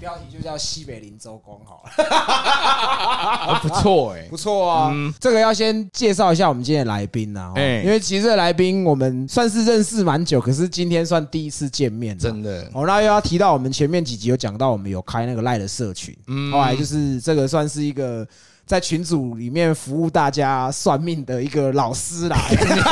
标题就叫西北林州公好了，不错哎，不错啊。这个要先介绍一下我们今天的来宾呐，因为其实这个来宾我们算是认识蛮久，可是今天算第一次见面，真的。哦，那又要提到我们前面几集有讲到，我们有开那个赖的社群，后来就是这个算是一个。在群组里面服务大家算命的一个老师啦，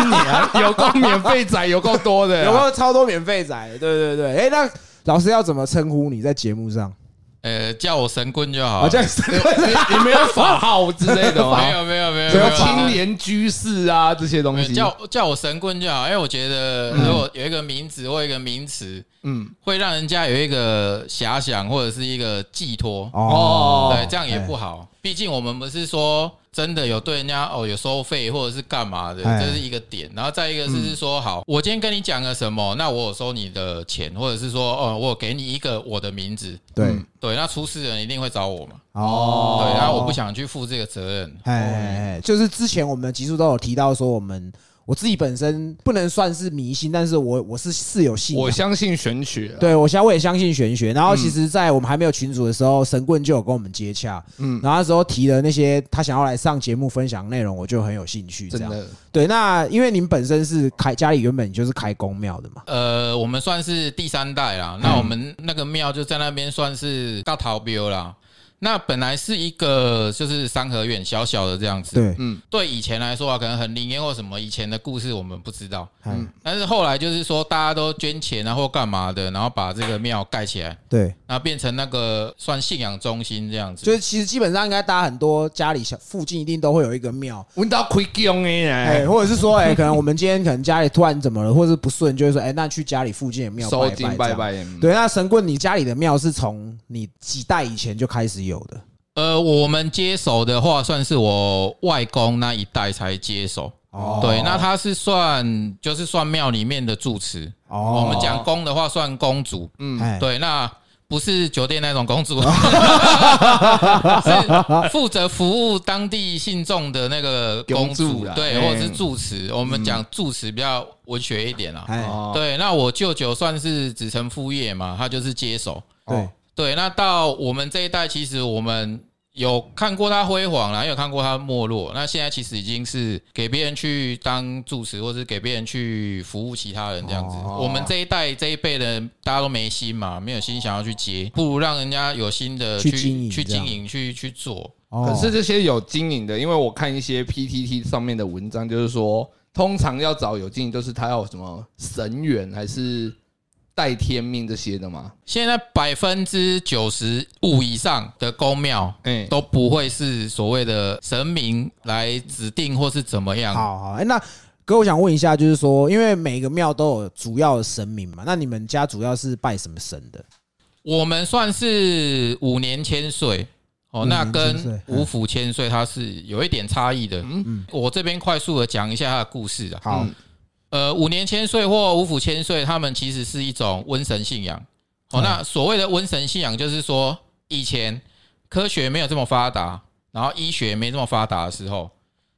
有够免费仔，有够多的，有够超多免费仔，对对对。哎，那老师要怎么称呼你在节目上？呃，叫我神棍就好。叫神棍，你没有法号之类的吗？没有没有没有，什么青年居士啊这些东西，叫叫我神棍就好。因为我觉得如果有一个名字或一个名词，嗯，会让人家有一个遐想或者是一个寄托哦，对，这样也不好。毕竟我们不是说真的有对人家哦有收费或者是干嘛的，这是一个点。然后再一个是说，好，我今天跟你讲了什么，那我有收你的钱，或者是说，哦，我给你一个我的名字，对对，那出事人一定会找我嘛。哦，对，然后我不想去负这个责任。哎，就是之前我们集数都有提到说我们。我自己本身不能算是迷信，但是我我是是有信，我相信玄学。对，我相我也相信玄学。然后其实，在我们还没有群主的时候，神棍就有跟我们接洽，嗯，然后那时候提了那些他想要来上节目分享内容，我就很有兴趣。真的，对。那因为您本身是开家里原本就是开公庙的嘛，呃，我们算是第三代啦。那我们那个庙就在那边算是大逃标啦。那本来是一个就是三合院小小的这样子，对，嗯，对以前来说啊，可能很灵验或什么以前的故事我们不知道，嗯，但是后来就是说大家都捐钱啊或干嘛的，然后把这个庙盖起来，对，然后变成那个算信仰中心这样子，就是其实基本上应该大家很多家里小附近一定都会有一个庙，闻到亏姜哎，或者是说哎，可能我们今天可能家里突然怎么了，或者是不顺，就会说哎，那去家里附近的庙拜拜拜，对，那神棍，你家里的庙是从你几代以前就开始有的。呃，我们接手的话，算是我外公那一代才接手。哦，对，那他是算就是算庙里面的住持。哦，我们讲公的话，算公主。嗯，对，那不是酒店那种公主，是负责服务当地信众的那个公主，对，或者是住持。我们讲住持比较文学一点啦。对，那我舅舅算是子承父业嘛，他就是接手。对，对，那到我们这一代，其实我们。有看过他辉煌啦，也有看过他没落。那现在其实已经是给别人去当住持，或是给别人去服务其他人这样子。我们这一代这一辈的大家都没心嘛，没有心想要去接，不如让人家有心的去经营、去经营、去去做。可是这些有经营的，因为我看一些 PTT 上面的文章，就是说通常要找有经营，就是他要什么神缘还是。带天命这些的吗？现在百分之九十五以上的公庙，哎，都不会是所谓的神明来指定或是怎么样。好好，哎，那哥，我想问一下，就是说，因为每个庙都有主要的神明嘛，那你们家主要是拜什么神的？我们算是五年千岁哦，那跟五府千岁它是有一点差异的。嗯嗯，我这边快速的讲一下它的故事啊。好。呃，五年千岁或五府千岁，他们其实是一种瘟神信仰。哦，那所谓的瘟神信仰，就是说以前科学没有这么发达，然后医学没这么发达的时候，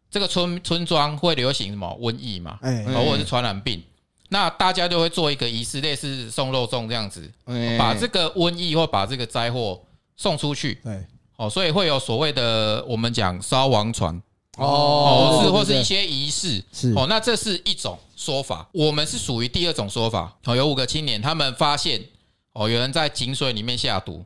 这个村村庄会流行什么瘟疫嘛，哎。或者是传染病，那大家就会做一个仪式，类似送肉粽这样子，把这个瘟疫或把这个灾祸送出去。对，哦，所以会有所谓的我们讲烧王船。哦，是或是一些仪式，是哦，那这是一种说法。我们是属于第二种说法。哦，有五个青年，他们发现哦，有人在井水里面下毒。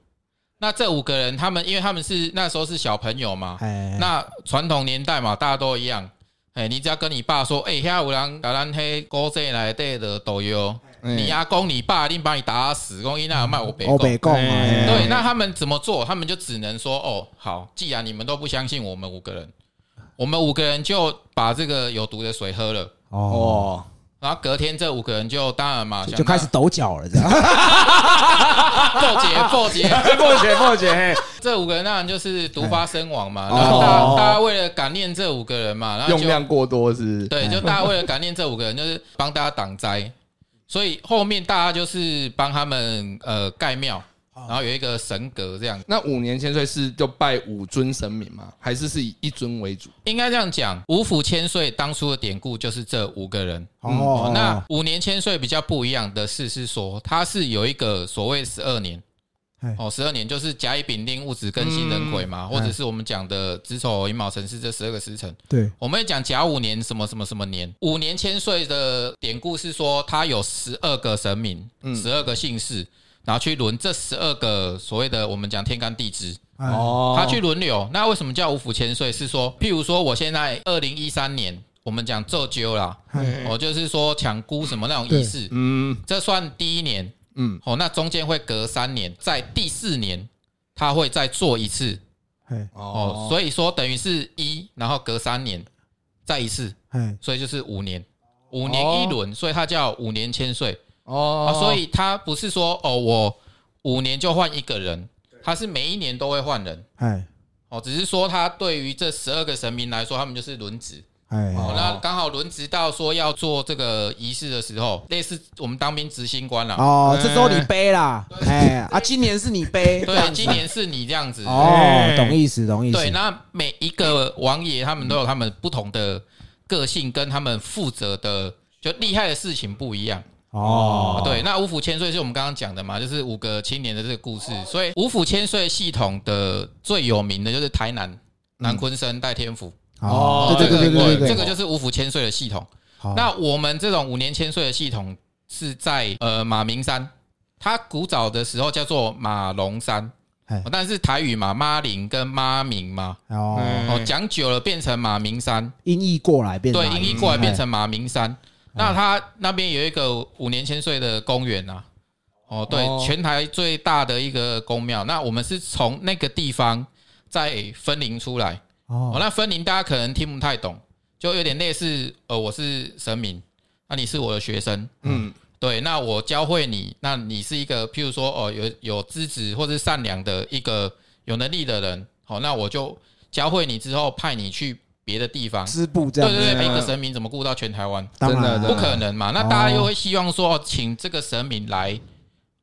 那这五个人，他们因为他们是那时候是小朋友嘛，那传统年代嘛，大家都一样。哎，你只要跟你爸说，哎，下午人打蓝黑高这来对的导游，你阿公你爸一定把你打死。公一那卖我北公，对，那他们怎么做？他们就只能说，哦，好，既然你们都不相信我们五个人。我们五个人就把这个有毒的水喝了哦，然后隔天这五个人就当然嘛，就开始抖脚了，这样。破解破解 破解破解，这五个人当然就是毒发身亡嘛。然后大大家为了感念这五个人嘛，然后用量过多是？对，就大家为了感念这五个人，就是帮大家挡灾，所以后面大家就是帮他们呃盖庙。然后有一个神格这样，那五年千岁是就拜五尊神明吗？还是是以一尊为主？应该这样讲，五府千岁当初的典故就是这五个人。哦，那五年千岁比较不一样的是，是说他是有一个所谓十二年，哦，十二年就是甲乙丙丁戊子庚辛壬癸嘛，或者是我们讲的子丑寅卯辰巳这十二个时辰。对，我们讲甲午年什么什么什么年，五年千岁的典故是说它有十二个神明，十二个姓氏，然后去轮这十二个所谓的我们讲天干地支。哦，他去轮流。那为什么叫五府千岁？是说，譬如说，我现在二零一三年，我们讲做灸啦，哦，就是说抢姑什么那种仪式，嗯，这算第一年，嗯，哦，那中间会隔三年，在第四年他会再做一次，哦，所以说等于是一，然后隔三年再一次，所以就是五年，五年一轮，所以它叫五年千岁，哦，所以他不是说哦，我五年就换一个人。他是每一年都会换人，哎，哦，只是说他对于这十二个神明来说，他们就是轮值，哎，哦，那刚好轮值到说要做这个仪式的时候，类似我们当兵执行官了，哦，这时候你背啦，哎，啊，今年是你背，对，今年是你这样子，哦，懂意思，懂意思，对，那每一个王爷他们都有他们不同的个性，跟他们负责的就厉害的事情不一样。哦，对，那五府千岁是我们刚刚讲的嘛，就是五个青年的这个故事。所以五府千岁系统的最有名的就是台南南昆生代天府。哦，对对对对对，这个就是五府千岁的系统。那我们这种五年千岁的系统是在呃马鸣山，它古早的时候叫做马龙山，但是台语嘛妈林跟妈明嘛，哦，讲久了变成马鸣山，音译过来变对音译过来变成马鸣山。那他那边有一个五年千岁的公园呐，哦，对，全台最大的一个公庙。那我们是从那个地方再分灵出来，哦，那分灵大家可能听不太懂，就有点类似，呃，我是神明，那你是我的学生，嗯，对，那我教会你，那你是一个，譬如说，哦，有有资质或是善良的一个有能力的人，好，那我就教会你之后派你去。别的地方支部这样，对对对，一个神明怎么顾到全台湾？真的不可能嘛？那大家又会希望说，请这个神明来，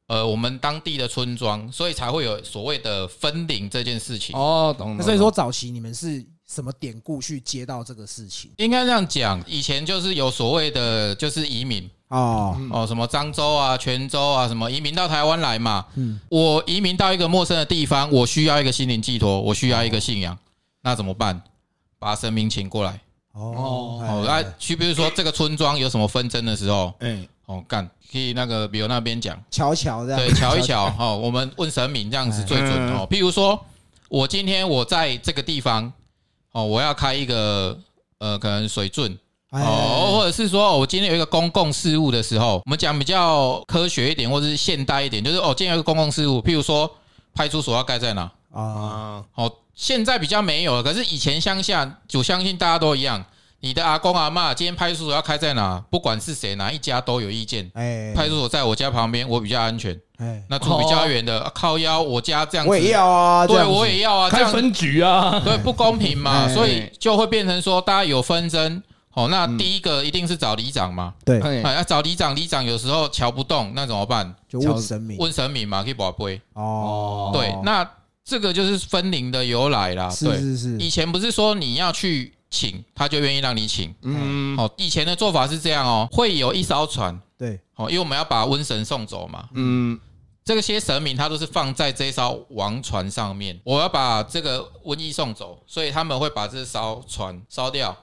呃，我们当地的村庄，所以才会有所谓的分灵这件事情。哦，懂。所以说早期你们是什么典故去接到这个事情？应该这样讲，以前就是有所谓的，就是移民哦哦，什么漳州啊、泉州啊，什么移民到台湾来嘛。嗯，我移民到一个陌生的地方，我需要一个心灵寄托，我需要一个信仰，那怎么办？把神明请过来。哦，好，那去，比如说这个村庄有什么纷争的时候，哎，哦，干可以那个，比如那边讲。瞧瞧这样，对，瞧一瞧，哦，我们问神明这样子最准哦。譬如说，我今天我在这个地方，哦，我要开一个呃，可能水圳哦，或者是说我今天有一个公共事务的时候，我们讲比较科学一点，或者是现代一点，就是哦，今天有一个公共事务，譬如说派出所要盖在哪？啊？好。现在比较没有了，可是以前乡下，我相信大家都一样。你的阿公阿妈今天派出所要开在哪？不管是谁，哪一家都有意见。哎，派出所在我家旁边，我比较安全。哎，那住比较远的靠腰，我家这样子，我也要啊。对，我也要啊。开分局啊，对，不公平嘛，所以就会变成说，大家有纷争。哦，那第一个一定是找里长嘛。对，哎，要找里长，里长有时候瞧不动，那怎么办？就问神明，问神明嘛，可以保杯。哦，对，那。这个就是分灵的由来啦，是是是。以前不是说你要去请，他就愿意让你请。嗯，哦，以前的做法是这样哦，会有一艘船，对，哦，因为我们要把瘟神送走嘛。嗯，这些神明他都是放在这艘王船上面，我要把这个瘟疫送走，所以他们会把这艘船烧掉，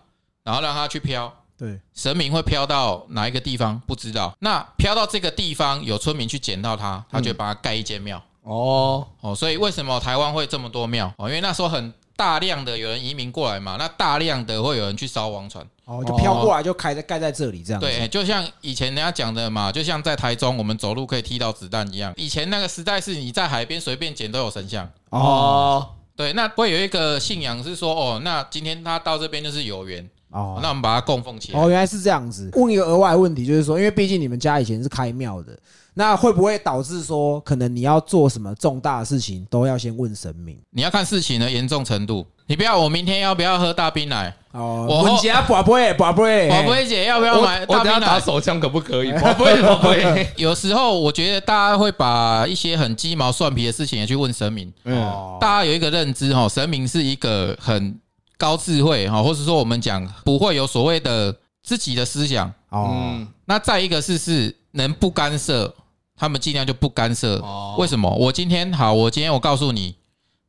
然后让它去飘。对，神明会飘到哪一个地方不知道，那飘到这个地方有村民去捡到它，他就把它盖一间庙。哦哦，所以为什么台湾会这么多庙？哦，因为那时候很大量的有人移民过来嘛，那大量的会有人去烧王船，哦，就飘过来就开在盖在这里这样。对，就像以前人家讲的嘛，就像在台中我们走路可以踢到子弹一样。以前那个时代是你在海边随便捡都有神像。哦，对，那会有一个信仰是说，哦，那今天他到这边就是有缘。哦，那我们把它供奉起来。哦，原来是这样子。问一个额外问题，就是说，因为毕竟你们家以前是开庙的。那会不会导致说，可能你要做什么重大的事情，都要先问神明？你要看事情的严重程度。你不要，我明天要不要喝大冰奶？哦，我家宝贝，宝贝，宝贝姐要不要买大冰奶？打手枪可不可以？宝贝，宝贝。有时候我觉得大家会把一些很鸡毛蒜皮的事情也去问神明。哦，大家有一个认知哈，神明是一个很高智慧哈，或者说我们讲不会有所谓的自己的思想。哦，那再一个是是能不干涉。他们尽量就不干涉。为什么？我今天好，我今天我告诉你。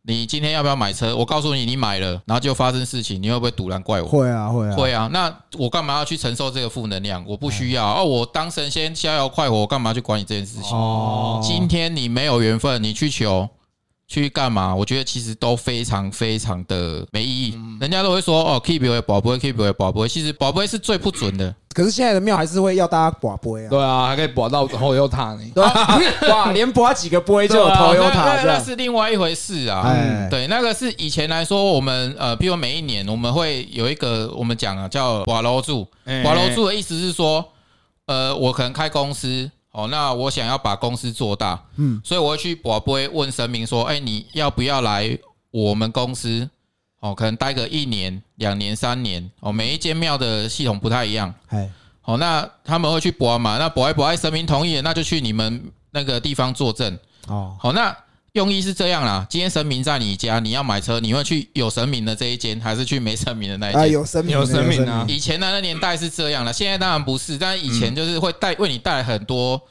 你今天要不要买车？我告诉你，你买了，然后就发生事情，你会不会堵拦怪我？会啊，会啊，会啊。那我干嘛要去承受这个负能量？我不需要哦。我当神仙逍遥快活，我干嘛去管你这件事情？哦，今天你没有缘分，你去求。去干嘛？我觉得其实都非常非常的没意义。人家都会说哦，keep 为宝不会，keep 为宝不会。其实宝不会是最不准的。可是现在的庙还是会要大家保杯啊。对啊，还可以保到后又塔呢。哇，连保几个杯就有头有塔，那是另外一回事啊。对，那个是以前来说，我们呃，比如每一年我们会有一个我们讲啊，叫保楼柱。保楼柱的意思是说，呃，我可能开公司。哦，那我想要把公司做大，嗯，所以我会去我不会问神明说，哎，你要不要来我们公司？哦，可能待个一年、两年、三年。哦，每一间庙的系统不太一样，哎，哦，那他们会去博嘛？那博爱博爱神明同意，那就去你们那个地方作证。哦，好，那。用意是这样啦，今天神明在你家，你要买车，你会去有神明的这一间，还是去没神明的那一间？啊，有神明，有神明啊！以前的那年代是这样了，现在当然不是，但是以前就是会带为你带来很多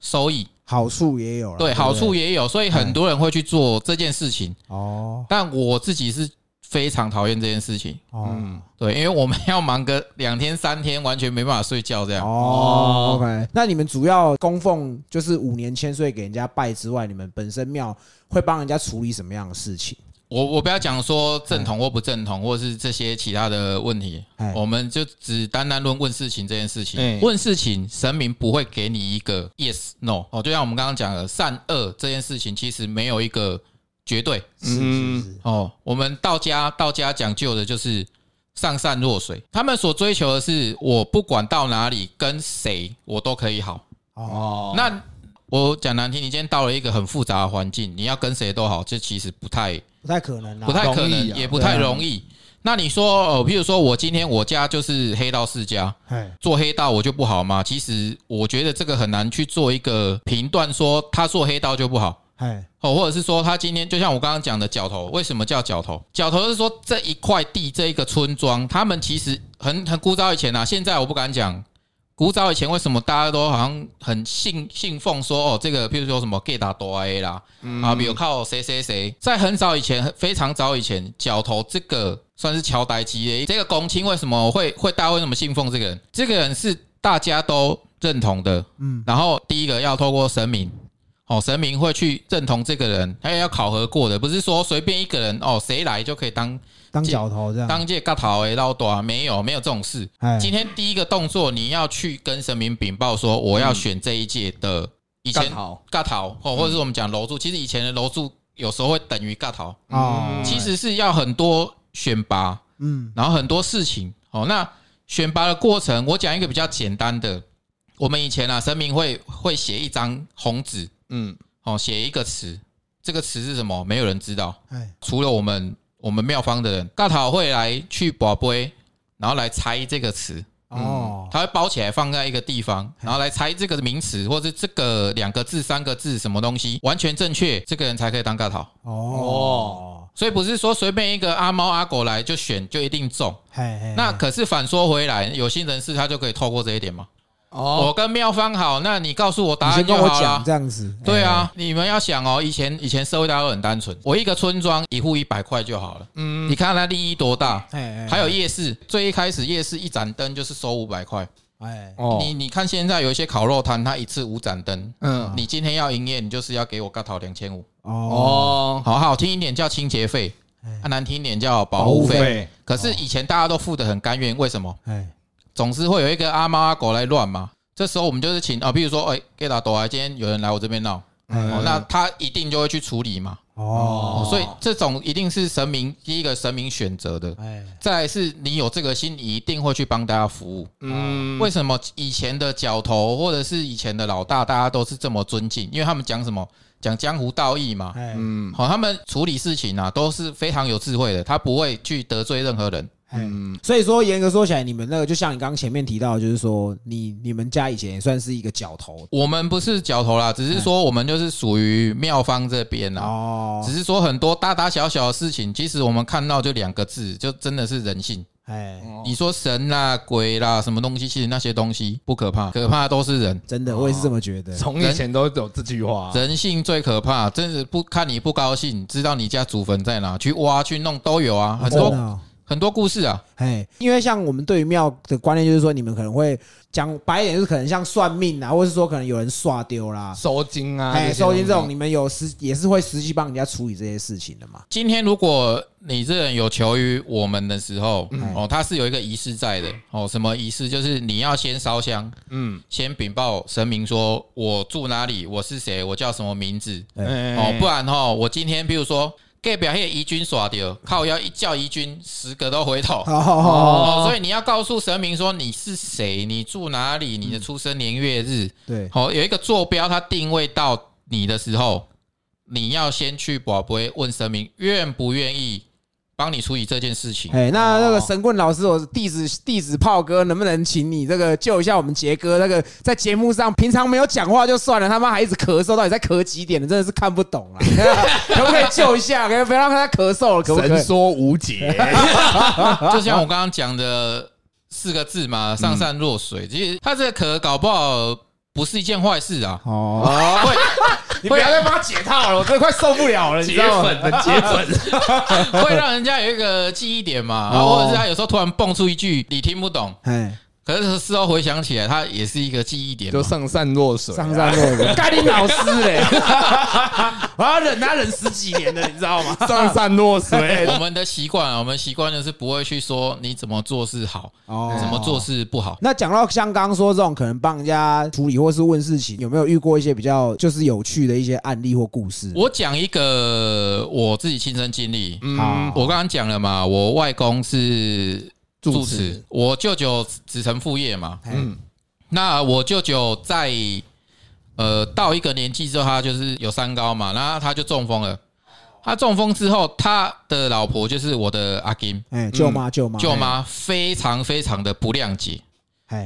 收益，好处也有，对，好处也有，所以很多人会去做这件事情。哦，但我自己是。非常讨厌这件事情。嗯，对，因为我们要忙个两天三天，完全没办法睡觉这样。哦，OK。那你们主要供奉就是五年千岁给人家拜之外，你们本身庙会帮人家处理什么样的事情？我我不要讲说正统或不正统，或是这些其他的问题，我们就只单单论问事情这件事情。问事情，神明不会给你一个 yes no。哦，就像我们刚刚讲的善恶这件事情，其实没有一个。绝对，嗯。哦，我们道家道家讲究的就是上善若水，他们所追求的是我不管到哪里跟谁我都可以好。哦。那我讲难听，你今天到了一个很复杂的环境，你要跟谁都好，这其实不太不太可能，不太可能，也不太容易。那你说哦，譬如说我今天我家就是黑道世家，做黑道我就不好吗？其实我觉得这个很难去做一个评断，说他做黑道就不好。哎，哦，或者是说他今天就像我刚刚讲的角头，为什么叫角头？角头是说这一块地这一个村庄，他们其实很很古早以前啊，现在我不敢讲。古早以前为什么大家都好像很信信奉说哦，这个譬如说什么 get 多 A 啦，啊，比如靠谁谁谁，在很早以前，非常早以前，角头这个算是乔代基的这个公卿，为什么会会大家为什么信奉这个人？这个人是大家都认同的，嗯，然后第一个要透过神明。哦，神明会去认同这个人，他也要考核过的，不是说随便一个人哦，谁来就可以当当角头这样，当届嘎头诶，老多没有没有这种事。今天第一个动作，你要去跟神明禀报说，我要选这一届的以前嘎头哦，或者是我们讲楼柱，其实以前的楼柱有时候会等于嘎头。哦，其实是要很多选拔，嗯，然后很多事情哦。那选拔的过程，我讲一个比较简单的，我们以前啊，神明会会写一张红纸。嗯，哦，写一个词，这个词是什么？没有人知道，哎，除了我们我们庙方的人，大讨会来去宝贝，然后来猜这个词，哦，他会包起来放在一个地方，然后来猜这个名词，或者这个两个字、三个字什么东西完全正确，这个人才可以当尬讨。哦，所以不是说随便一个阿猫阿狗来就选就一定中，那可是反说回来，有心人士他就可以透过这一点吗？哦，我跟妙方好，那你告诉我答案就好了。这样子，对啊，你们要想哦，以前以前社会大家都很单纯，我一个村庄一户一百块就好了。嗯，你看它利益多大？还有夜市，最一开始夜市一盏灯就是收五百块。哎，你你看现在有一些烤肉摊，它一次五盏灯。嗯，你今天要营业，你就是要给我个讨两千五。哦，好好听一点叫清洁费，难听一点叫保护费。可是以前大家都付的很甘愿，为什么？哎。总是会有一个阿猫阿狗来乱嘛，这时候我们就是请啊，比如说，哎，给他躲啊，今天有人来我这边闹，哦，那他一定就会去处理嘛。哦，所以这种一定是神明第一个神明选择的，哎，再是你有这个心，你一定会去帮大家服务。嗯，为什么以前的角头或者是以前的老大，大家都是这么尊敬？因为他们讲什么？讲江湖道义嘛。嗯，好，他们处理事情啊都是非常有智慧的，他不会去得罪任何人。嗯，所以说严格说起来，你们那个就像你刚刚前面提到，就是说你你们家以前也算是一个角头，我们不是角头啦，只是说我们就是属于庙方这边啦。哦，只是说很多大大小小的事情，其实我们看到就两个字，就真的是人性。哎，你说神啦、鬼啦，什么东西？其实那些东西不可怕，可怕的都是人。真的，我也是这么觉得。从以前都有这句话，人性最可怕。真是不看你不高兴，知道你家祖坟在哪，去挖去弄都有啊，很多。很多故事啊，哎，因为像我们对于庙的观念，就是说你们可能会讲白一点，就是可能像算命啊，或者是说可能有人刷丢啦、收金啊，哎，收金这种，你们有实也是会实际帮人家处理这些事情的嘛。今天如果你这人有求于我们的时候，哦，他是有一个仪式在的，哦，什么仪式？就是你要先烧香，嗯，先禀报神明说，我住哪里，我是谁，我叫什么名字，哦，不然哈，我今天比如说。给表现，疑军耍掉，靠要一叫疑军，十个都回头。哦，所以你要告诉神明说你是谁，你住哪里，你的出生年月日。对，好有一个坐标，它定位到你的时候，你要先去宝贝问神明愿不愿意。帮你处理这件事情。哎，那那个神棍老师，我弟子弟子炮哥，能不能请你这个救一下我们杰哥？那个在节目上平常没有讲话就算了，他妈还一直咳嗽，到底在咳几点的？真的是看不懂啊！可不可以救一下？可以不要让他咳嗽了？可不可以？神说无解，就像我刚刚讲的四个字嘛，上善若水。其实他这个咳搞不好不是一件坏事啊。哦。你不要再帮他解套了，我真的快受不了了，你知道吗？解粉，解粉，会让人家有一个记忆点嘛，或者是他有时候突然蹦出一句你听不懂，哎。可是事后回想起来，它也是一个记忆点，就上善若水，上善若水。盖林老师嘞，我要忍他忍十几年了，你知道吗？上善若水。我们的习惯，我们习惯的是不会去说你怎么做事好，哦，怎么做事不好。那讲到像刚刚说这种可能帮人家处理或是问事情，有没有遇过一些比较就是有趣的一些案例或故事？我讲一个我自己亲身经历。嗯，我刚刚讲了嘛，我外公是。住持，我舅舅子承父业嘛，嗯，那我舅舅在呃到一个年纪之后，他就是有三高嘛，然后他就中风了。他中风之后，他的老婆就是我的阿金，哎，舅妈舅妈舅妈非常非常的不谅解，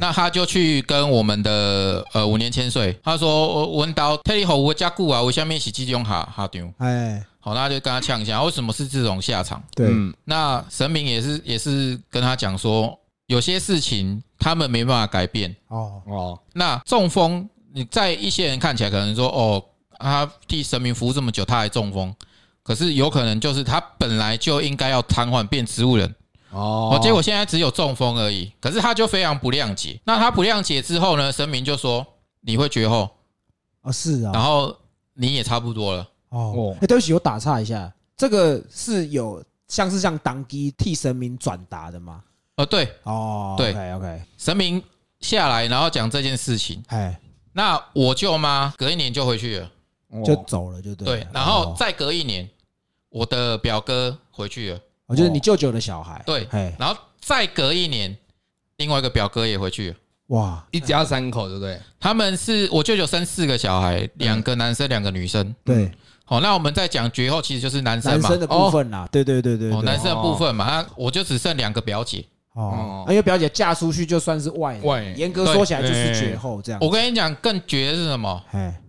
那他就去跟我们的呃五年千岁，他说我闻到特里好我加固啊，我下面是几种哈哈丢，哎。好，那就跟他呛一下，为什么是这种下场？对，那神明也是也是跟他讲说，有些事情他们没办法改变。哦哦，那中风，你在一些人看起来可能说，哦，他替神明服务这么久，他还中风，可是有可能就是他本来就应该要瘫痪变植物人。哦，结果现在只有中风而已，可是他就非常不谅解。那他不谅解之后呢，神明就说你会绝后。啊，是啊，然后你也差不多了。哦，哎，对不起，我打岔一下，这个是有像是像当机替神明转达的吗？哦，对，哦，对，OK，神明下来，然后讲这件事情，哎，那我舅妈隔一年就回去了，就走了，就对，对，然后再隔一年，我的表哥回去了，我就是你舅舅的小孩，对，然后再隔一年，另外一个表哥也回去了，哇，一家三口，对不对？他们是我舅舅生四个小孩，两个男生，两个女生，对。好，那我们在讲绝后，其实就是男生嘛，男生的部分啦，对对对对，男生的部分嘛，那我就只剩两个表姐，哦，因为表姐嫁出去就算是外外，严格说起来就是绝后这样。我跟你讲，更绝的是什么？哎，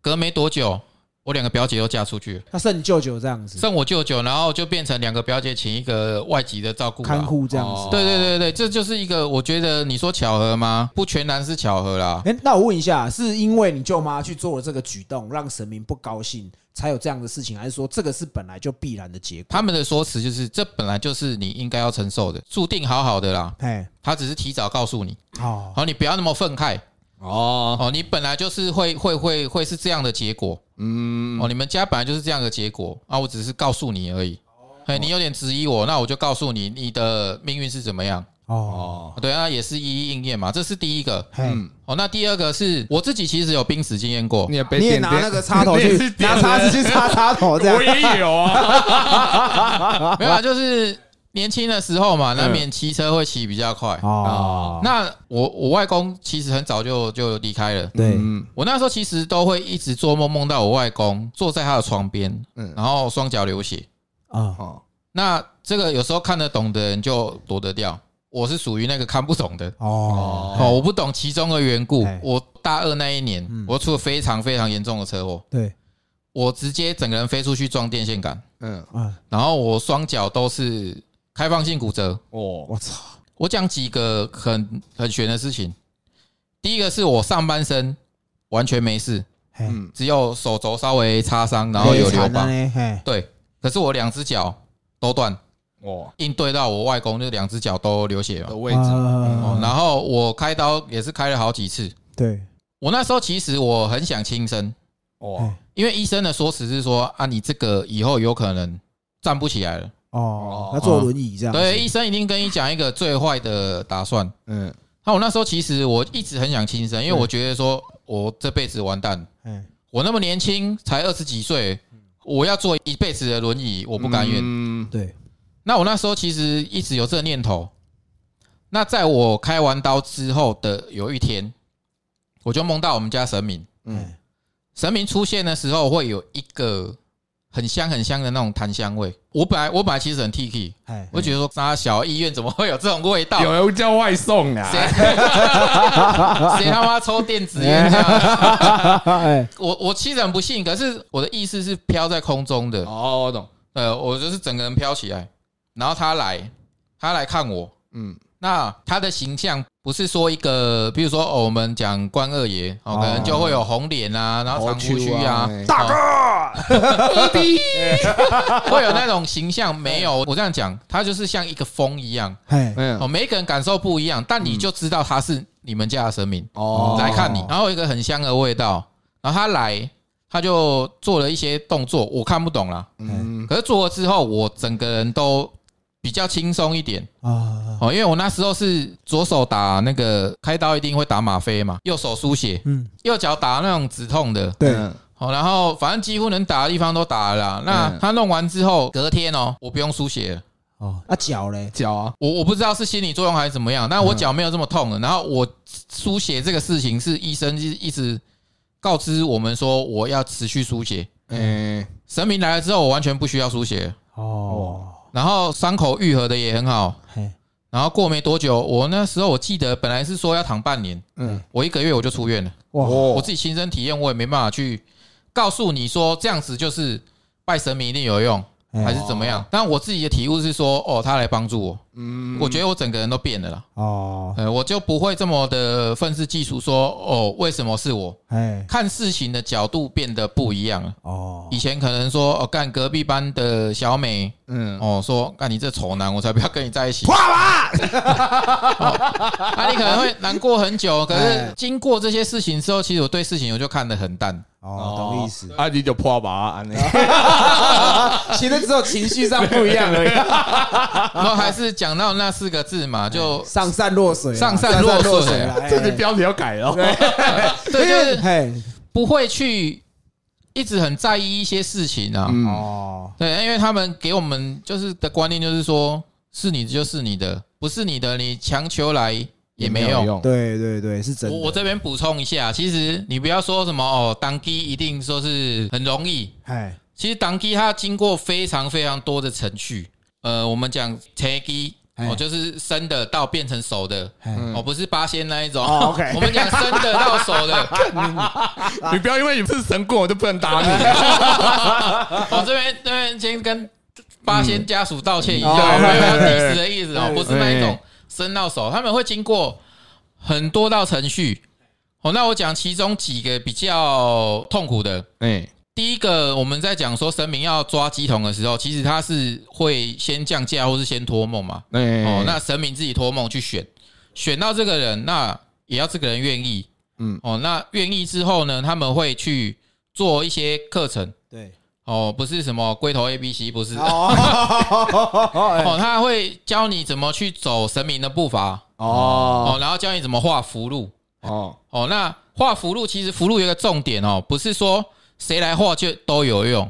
隔没多久。我两个表姐都嫁出去，那剩舅舅这样子，剩我舅舅，然后就变成两个表姐请一个外籍的照顾看护这样子。对对对对，这就是一个我觉得你说巧合吗？不全然是巧合啦。哎，那我问一下，是因为你舅妈去做了这个举动，让神明不高兴，才有这样的事情，还是说这个是本来就必然的结果？他们的说辞就是，这本来就是你应该要承受的，注定好好的啦。哎，他只是提早告诉你，哦，好，你不要那么愤慨。哦哦，你本来就是会会会会是这样的结果，嗯，哦，你们家本来就是这样的结果啊，我只是告诉你而已。哎，你有点质疑我，那我就告诉你，你的命运是怎么样。哦，对啊，也是一一应验嘛，这是第一个。嗯，哦，那第二个是我自己其实有濒死经验过，你也拿那个插头 去拿叉子去插插头，这样我也有啊，没有，就是。年轻的时候嘛，难免骑车会骑比较快哦。那我我外公其实很早就就离开了。对，我那时候其实都会一直做梦，梦到我外公坐在他的床边，嗯，然后双脚流血啊。那这个有时候看得懂的人就躲得掉，我是属于那个看不懂的哦。哦，我不懂其中的缘故。我大二那一年，我出了非常非常严重的车祸。对，我直接整个人飞出去撞电线杆。嗯然后我双脚都是。开放性骨折。哦，我操，我讲几个很很悬的事情。第一个是我上半身完全没事，嗯，只有手肘稍微擦伤，然后有留疤。对，可是我两只脚都断，哇硬对到我外公，就两只脚都流血了。的。位置，然后我开刀也是开了好几次。对，我那时候其实我很想轻生，哇，因为医生的说辞是说啊，你这个以后有可能站不起来了。哦，他坐轮椅这样。子，对，医生一定跟你讲一个最坏的打算。嗯，那我那时候其实我一直很想轻生，因为我觉得说我这辈子完蛋，嗯，我那么年轻，才二十几岁，我要坐一辈子的轮椅，我不甘愿。嗯，对，那我那时候其实一直有这个念头。那在我开完刀之后的有一天，我就梦到我们家神明。嗯。嗯，神明出现的时候，会有一个很香很香的那种檀香味。我本来我本来其实很 T K，哎，我就觉得说，啥小医院怎么会有这种味道？有人叫外送啊，谁？谁他妈抽电子烟 我我其实很不信，可是我的意思是飘在空中的，哦，我懂，呃，我就是整个人飘起来，然后他来，他来看我，嗯，那他的形象不是说一个，比如说哦，我们讲关二爷哦，哦。可能就会有红脸啊，然后长胡须啊，大哥，会有那种形象没有？我这样讲，他就是像一个风一样。哎，嗯哦，每一个人感受不一样，但你就知道他是你们家的神明哦来看你，然后一个很香的味道，然后他来，他就做了一些动作，我看不懂啦，嗯，可是做了之后，我整个人都比较轻松一点。啊，哦，因为我那时候是左手打那个开刀一定会打吗啡嘛，右手输血，嗯，右脚打那种止痛的，对，嗯。哦，然后反正几乎能打的地方都打了啦。那嗯。他弄完之后，隔天哦，我不用输血了。哦，啊脚嘞，脚啊，我我不知道是心理作用还是怎么样，但我脚没有这么痛了。然后我输血这个事情是医生一一直告知我们说我要持续输血。嗯，神明来了之后，我完全不需要输血，哦，然后伤口愈合的也很好。嘿，然后过没多久，我那时候我记得本来是说要躺半年，嗯，我一个月我就出院了。哇，我自己亲身体验，我也没办法去告诉你说这样子就是拜神明一定有用，哎还是怎么样。但我自己的体悟是说，哦，他来帮助我，嗯，我觉得我整个人都变了啦。哦，呃，我就不会这么的愤世嫉俗，说哦，为什么是我？哎，看事情的角度变得不一样了。哦，以前可能说哦，干隔壁班的小美嗯，哦，说干你这丑男，我才不要跟你在一起。啊，你可能会难过很久，可是哎经过这些事情之后，其实我对事情我就看得很淡。哦，懂意思，啊，你就破吧，安尼，其实只有情绪上不一样而已，然后还是讲到那四个字嘛，就上善若水啊，上善若水 这你标题要改了，对，就是嘿，不会去一直很在意一些事情啊。嗯，哦，对，因为他们给我们就是的观念就是说，是你的就是你的，不是你的，你强求来也没用。用，对对对，是真的，我我这边补充一下，其实你不要说什么哦，当机一定说是很容易，哎，其实当机它经过非常非常多的程序。呃，我们讲切机哎哦，就是生的到变成熟的。哎，哦，不是八仙那一种。我们讲生的到熟的。你不要因为你是神棍，我就不能打你，我 这边这边先跟八仙家属道歉一下，没有要哦 diss 的意思哦，哎不是那一种生到手，他们会经过很多道程序。哦，那我讲其中几个比较痛苦的。哎，第一个，我们在讲说神明要抓鸡童的时候，其实他是会先降价或是先托梦嘛。哎，哦，那神明自己托梦去选，选到这个人，那也要这个人愿意。嗯，哦，那愿意之后呢，他们会去做一些课程。对，哦，不是什么龟头 A B C，不是。哦，哦，他会教你怎么去走神明的步伐，哦，哦，然后教你怎么画符箓。哦，哦，那画符箓其实符箓有一个重点哦，不是说谁来画就都有用，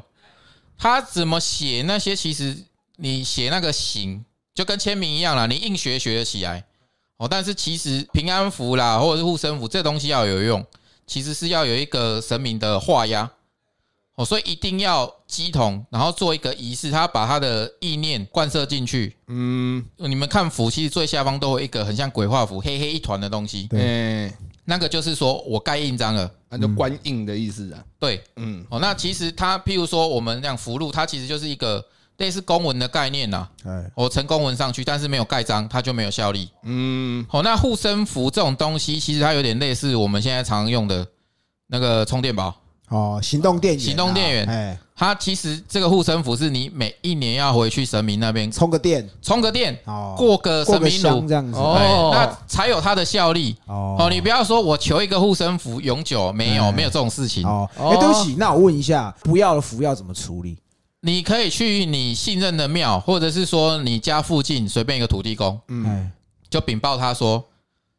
他怎么写那些，其实你写那个形就跟签名一样啦，你硬学学得起来。哦，但是其实平安符啦，或者是护身符这东西要有用，其实是要有一个神明的画押。哦，所以一定要鸡同，然后做一个仪式，他把他的意念灌射进去。嗯，你们看符，其实最下方都有一个很像鬼画符，黑黑一团的东西，对，那个就是说我盖印章了。那就官印的意思啊，对，嗯，哦，那其实它，譬如说我们讲符箓，它其实就是一个类似公文的概念呐。哎，我呈公文上去，但是没有盖章，它就没有效力。嗯，好，那护身符这种东西，其实它有点类似我们现在常用的那个充电宝。哦，行动电源，行动电源，哎，它其实这个护身符是你每一年要回去神明那边充个电，充个电，哦，过个神明炉。这样子，哦，那才有它的效力。哦，你不要说我求一个护身符永久，没有，没有这种事情。哦，哎，对不起，那我问一下，不要的符要怎么处理？你可以去你信任的庙，或者是说你家附近随便一个土地公，嗯，就禀报他说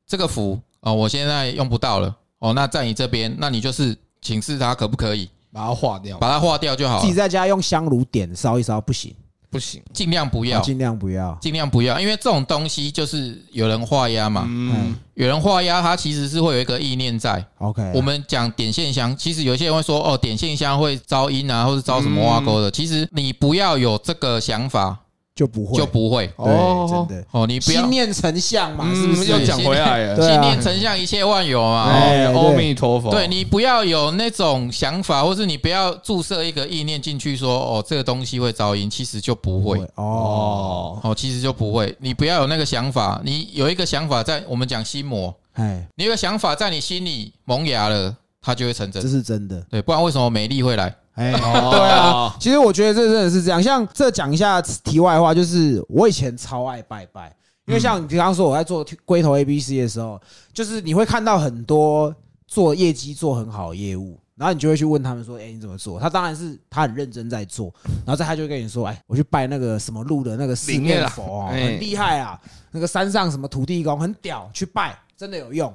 这个符哦，我现在用不到了。哦，那在你这边，那你就是。请示他可不可以把它化掉，把它化掉就好。自己在家用香炉点烧一烧不行，不行，尽量不要，尽量不要，尽量不要，因为这种东西就是有人画押嘛。嗯，有人画押，它其实是会有一个意念在。OK，我们讲点线香，其实有些人会说哦，点线香会招阴啊，或者招什么挖沟的。其实你不要有这个想法。就不会，就不会，哦，真的。哦，你不要心念成像嘛，是不是？又讲回来了，心念成像，一切万有嘛，哎，阿弥陀佛。对你不要有那种想法，或是你不要注射一个意念进去，说哦，这个东西会噪音，其实就不会。哦，哦，其实就不会。你不要有那个想法，你有一个想法在，我们讲心魔，哎，你有个想法在你心里萌芽了，它就会成真，这是真的。对，不然为什么美丽会来？哎，对啊，其实我觉得这真的是这样。像这讲一下题外话，就是我以前超爱拜拜，因为像你刚刚说我在做龟头 A B C 的时候，就是你会看到很多做业绩做很好的业务，然后你就会去问他们说：“哎，你怎么做？”他当然是他很认真在做，然后再他就跟你说：“哎，我去拜那个什么路的那个四面佛，很厉害啊，那个山上什么土地公很屌，去拜真的有用。”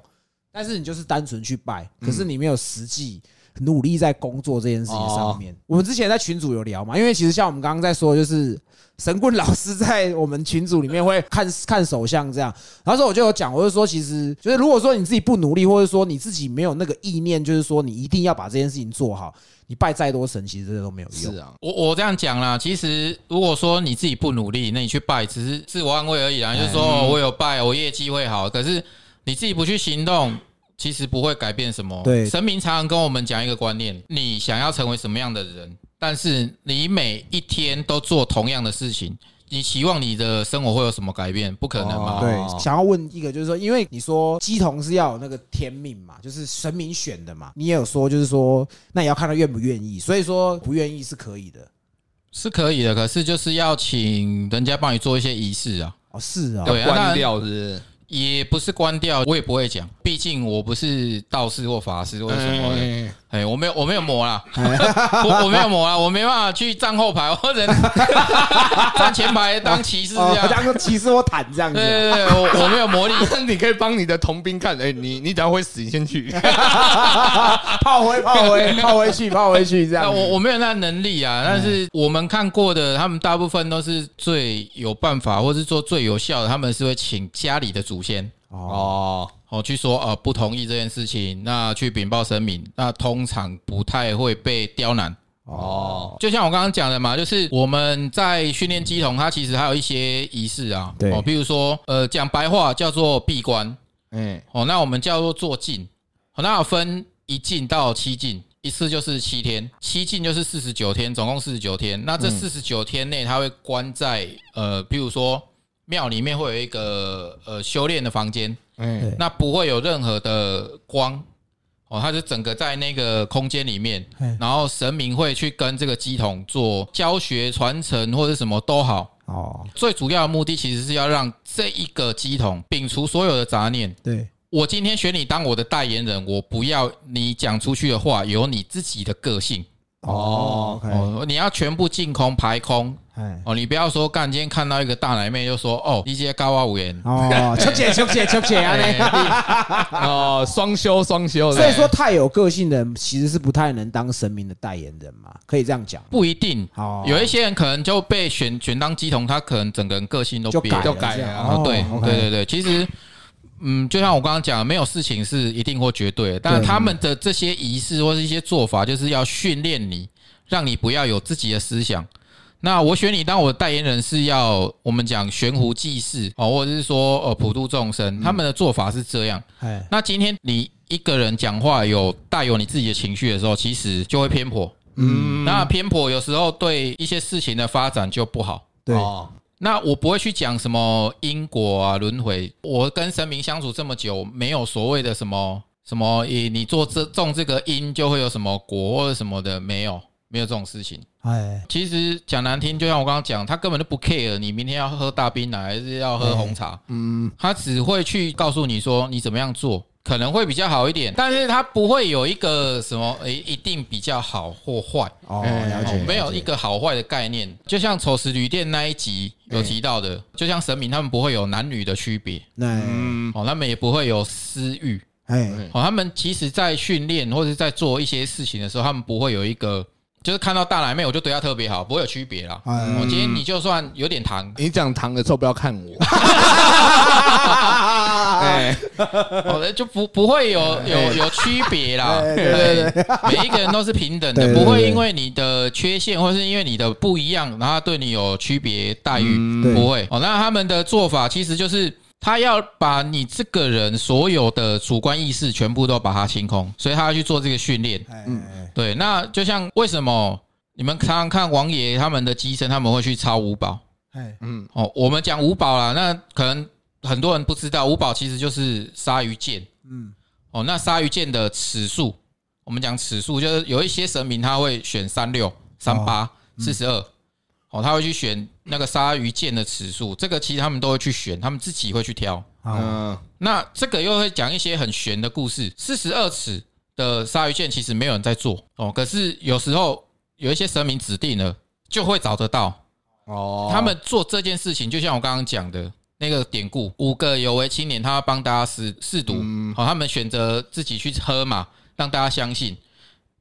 但是你就是单纯去拜，可是你没有实际。努力在工作这件事情上面，我们之前在群组有聊嘛，因为其实像我们刚刚在说，就是神棍老师在我们群组里面会看 看手相这样，然后说我就有讲，我就说其实就是如果说你自己不努力，或者说你自己没有那个意念，就是说你一定要把这件事情做好，你拜再多神，其实这个都没有用。是啊，我我这样讲啦，其实如果说你自己不努力，那你去拜只是自我安慰而已啦，就是说我有拜，我业绩会好，可是你自己不去行动。其实不会改变什么。对，神明常常跟我们讲一个观念：你想要成为什么样的人，但是你每一天都做同样的事情，你期望你的生活会有什么改变？不可能嘛。对，想要问一个，就是说，因为你说鸡同是要有那个天命嘛，就是神明选的嘛。你也有说，就是说，那也要看他愿不愿意。所以说，不愿意是可以的，是可以的。可是就是要请人家帮你做一些仪式啊。哦，是啊，对，关掉是。也不是关掉，我也不会讲，毕竟我不是道士或法师或什么的。哎，我没有，我没有磨啦，我 我没有磨啦，我没办法去站后排或者 站前排当骑士这样，当个骑士或坦这样子。对对对，我我没有魔力，你可以帮你的同兵看。哎，你你等下会死，你先去，炮灰炮灰炮回去炮回去这样。我我没有那能力啊，但是我们看过的，他们大部分都是最有办法，或是说最有效的，他们是会请家里的祖先哦。哦，去说呃不同意这件事情，那去禀报神明，那通常不太会被刁难。哦。就像我刚刚讲的嘛，就是我们在训练鸡童，它其实还有一些仪式啊，对，哦，比如说呃讲白话叫做闭关，嗯，哦，那我们叫做做禁，哦，那分一禁到七禁，一次就是七天，七禁就是四十九天，总共四十九天。那这四十九天内，它会关在呃，比如说庙里面会有一个呃修炼的房间。嗯，那不会有任何的光。哦，它是整个在那个空间里面，然后神明会去跟这个机筒做教学传承或者什么都好。哦。最主要的目的其实是要让这一个机筒摒除所有的杂念。对。我今天选你当我的代言人，我不要你讲出去的话有你自己的个性哦哦，你要全部净空排空。哦，你不要说干，今天看到一个大奶妹就说哦，一阶高啊五元。哦，求姐求姐求姐啊哦，双修双修，所以说太有个性的人其实是不太能当神明的代言人嘛，可以这样讲？不一定。哦，有一些人可能就被选选当鸡童，他可能整个人个性都变就改了，对对对对，其实嗯，就像我刚刚讲，没有事情是一定或绝对，但他们的这些仪式或是一些做法，就是要训练你，让你不要有自己的思想。那我选你当我的代言人，是要我们讲悬壶济世哦，或者是说呃普度众生，他们的做法是这样。那今天你一个人讲话有带有你自己的情绪的时候，其实就会偏颇。嗯，那偏颇有时候对一些事情的发展就不好。对，那我不会去讲什么因果啊、轮回。我跟神明相处这么久，没有所谓的什么什么，你你做这种这个因就会有什么果或者什么的，没有。没有这种事情，哎，其实讲难听，就像我刚刚讲，他根本就不 care 你明天要喝大冰奶还是要喝红茶，嗯，他只会去告诉你说你怎么样做可能会比较好一点，但是他不会有一个什么诶一定比较好或坏。哦，了解，没有一个好坏的概念，就像丑时旅店那一集有提到的，就像神明他们不会有男女的区别，嗯，哦，他们也不会有私欲，哎，哦，他们其实在训练或者在做一些事情的时候，他们不会有一个。就是看到大奶妹，我就对她特别好，不会有区别啦。我今天你就算有点糖，你讲糖的时候不要看我。哎，好 的，就不不会有有有区别啦。对，每一个人都是平等的，不会因为你的缺陷或是因为你的不一样，然后对你有区别待遇，不会。哦，那他们的做法其实就是。他要把你这个人所有的主观意识全部都把它清空，所以他要去做这个训练。嗯，对。那就像为什么你们常常看王爷他们的机身，他们会去抄五宝？哎，嗯，哦，我们讲五宝啦，那可能很多人不知道，五宝其实就是鲨鱼剑。嗯，哦，那鲨鱼剑的尺数，我们讲尺数，就是有一些神明他会选三六、三八、四十二。哦，他会去选那个鲨鱼剑的尺数，这个其实他们都会去选，他们自己会去挑。嗯，那这个又会讲一些很玄的故事。四十二尺的鲨鱼剑其实没有人在做哦，可是有时候有一些神明指定了，就会找得到。哦，他们做这件事情，就像我刚刚讲的那个典故，五个有为青年，他要帮大家试试毒。好，他们选择自己去喝嘛，让大家相信。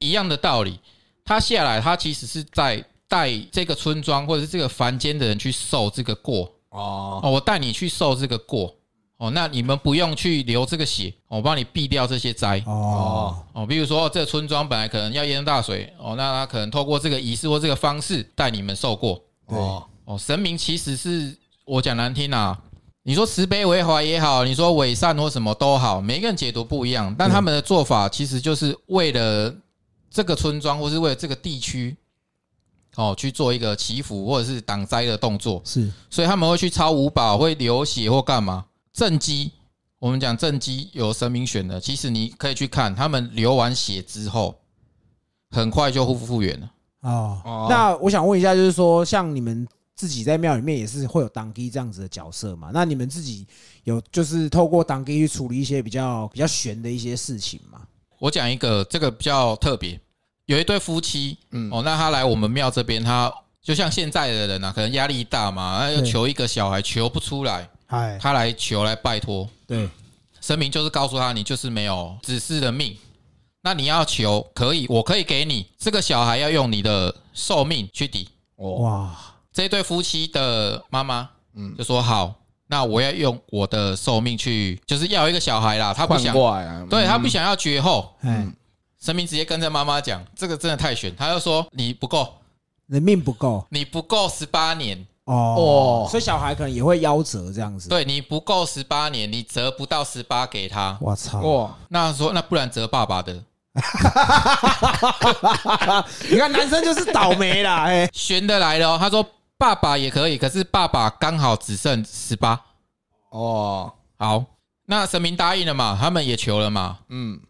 一样的道理。他下来，他其实是在。带这个村庄或者是这个凡间的人去受这个过。哦，我带你去受这个过。哦，那你们不用去流这个血，我帮你避掉这些灾。哦。哦，比如说这个村庄本来可能要淹大水。哦，那他可能透过这个仪式或这个方式带你们受过。哦哦，神明其实是我讲难听啊，你说慈悲为怀也好，你说伪善或什么都好，每个人解读不一样，但他们的做法其实就是为了这个村庄或是为了这个地区。哦，去做一个祈福或者是挡灾的动作，是，所以他们会去抄五宝，会流血或干嘛？正机，我们讲正机有神明选的，其实你可以去看，他们流完血之后，很快就复复原了。哦，那我想问一下，就是说，像你们自己在庙里面也是会有当机这样子的角色嘛？那你们自己有就是透过当机去处理一些比较比较悬的一些事情吗？我讲一个，这个比较特别。有一对夫妻，嗯，哦，那他来我们庙这边，他就像现在的人啊，可能压力大嘛，要求一个小孩求不出来，哎，他来求来拜托，对，神明就是告诉他，你就是没有子嗣的命，那你要求可以，我可以给你这个小孩，要用你的寿命去抵。哇，这对夫妻的妈妈，嗯，就说好，那我要用我的寿命去，就是要一个小孩啦，他不想，对他不想要绝后，嗯。神明直接跟着妈妈讲，这个真的太悬，他就说你不够，你命不够，你不够十八年哦，所以小孩可能也会夭折这样子。对你不够十八年，你折不到十八给他。我操！哇，那说那不然折爸爸的。你看男生就是倒霉啦，哎，悬的来了。他说爸爸也可以，可是爸爸刚好只剩十八。哦，好，那神明答应了嘛，他们也求了嘛，嗯。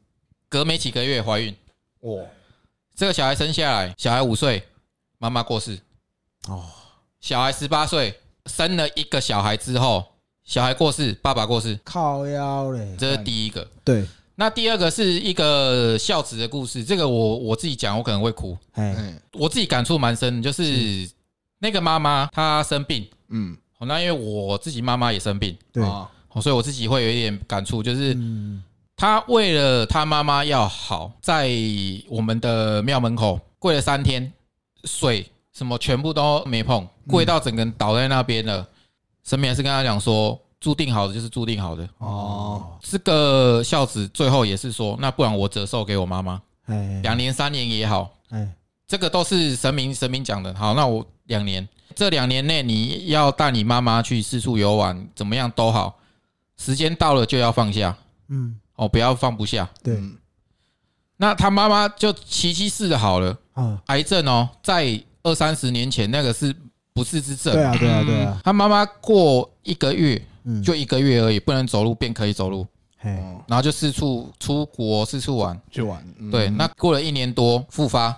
隔没几个月怀孕，哇！这个小孩生下来，小孩五岁，妈妈过世，哦。小孩十八岁，生了一个小孩之后，小孩过世，爸爸过世，靠腰嘞。这是第一个。对，那第二个是一个孝子的故事，这个我我自己讲，我可能会哭。哎，我自己感触蛮深，就是那个妈妈她生病，嗯，那因为我自己妈妈也生病，对，所以我自己会有一点感触，就是。他为了他妈妈要好，在我们的庙门口跪了三天，水什么全部都没碰，跪到整个人倒在那边了。神明还是跟他讲说，注定好的就是注定好的。哦，这个孝子最后也是说，那不然我折寿给我妈妈，两年三年也好。哎，这个都是神明神明讲的。好，那我两年，这两年内你要带你妈妈去四处游玩，怎么样都好，时间到了就要放下。嗯。哦，不要放不下。对，那他妈妈就七七四的好了。啊，癌症哦，在二三十年前那个是不治之症。对啊，对啊，对啊。他妈妈过一个月，就一个月而已，不能走路便可以走路。然后就四处出国，四处玩，去玩。对，那过了一年多复发，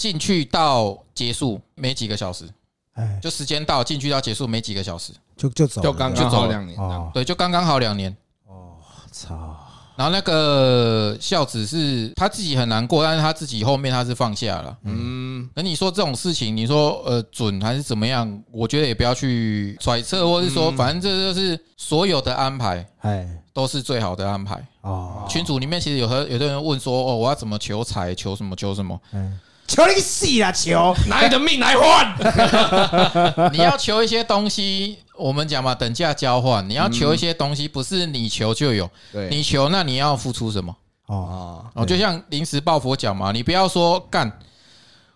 进去到结束没几个小时，哎，就时间到进去到结束没几个小时，就就走，就刚刚好两年。对，就刚刚好两年。哦，操！然后那个孝子是他自己很难过，但是他自己后面他是放下了。嗯，那你说这种事情，你说呃准还是怎么样？我觉得也不要去揣测，或是说，反正这就是所有的安排，哎，都是最好的安排。哦，群组里面其实有和有的人问说，哦，我要怎么求财？求什么？求什么？嗯。求你个死啊！求拿你的命来换。你要求一些东西，我们讲嘛，等价交换。你要求一些东西，不是你求就有。你求，那你要付出什么？哦哦，就像临时抱佛脚嘛，你不要说干。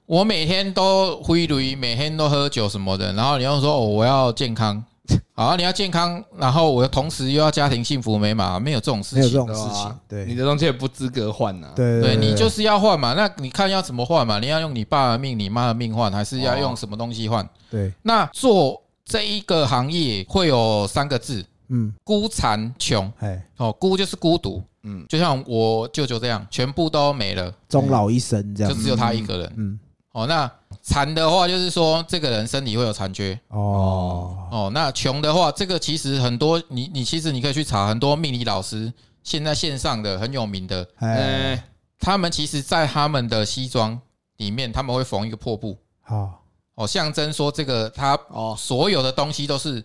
我每天都挥驴，每天都喝酒什么的，然后你要说哦，我要健康。好，你要健康，然后我同时又要家庭幸福美满，没有这种事情，没有这种事情。对，你的东西也不资格换呐。对，对你就是要换嘛。那你看要怎么换嘛？你要用你爸的命、你妈的命换，还是要用什么东西换？对。那做这一个行业会有三个字，嗯，孤残穷。哎，哦，孤就是孤独，嗯，就像我舅舅这样，全部都没了，终老一生这样，就只有他一个人。嗯。哦，那残的话就是说，这个人身体会有残缺。哦哦，那穷的话，这个其实很多，你你其实你可以去查很多命理老师，现在线上的很有名的，哎，他们其实在他们的西装里面，他们会缝一个破布，好，哦，象征说这个他哦，所有的东西都是。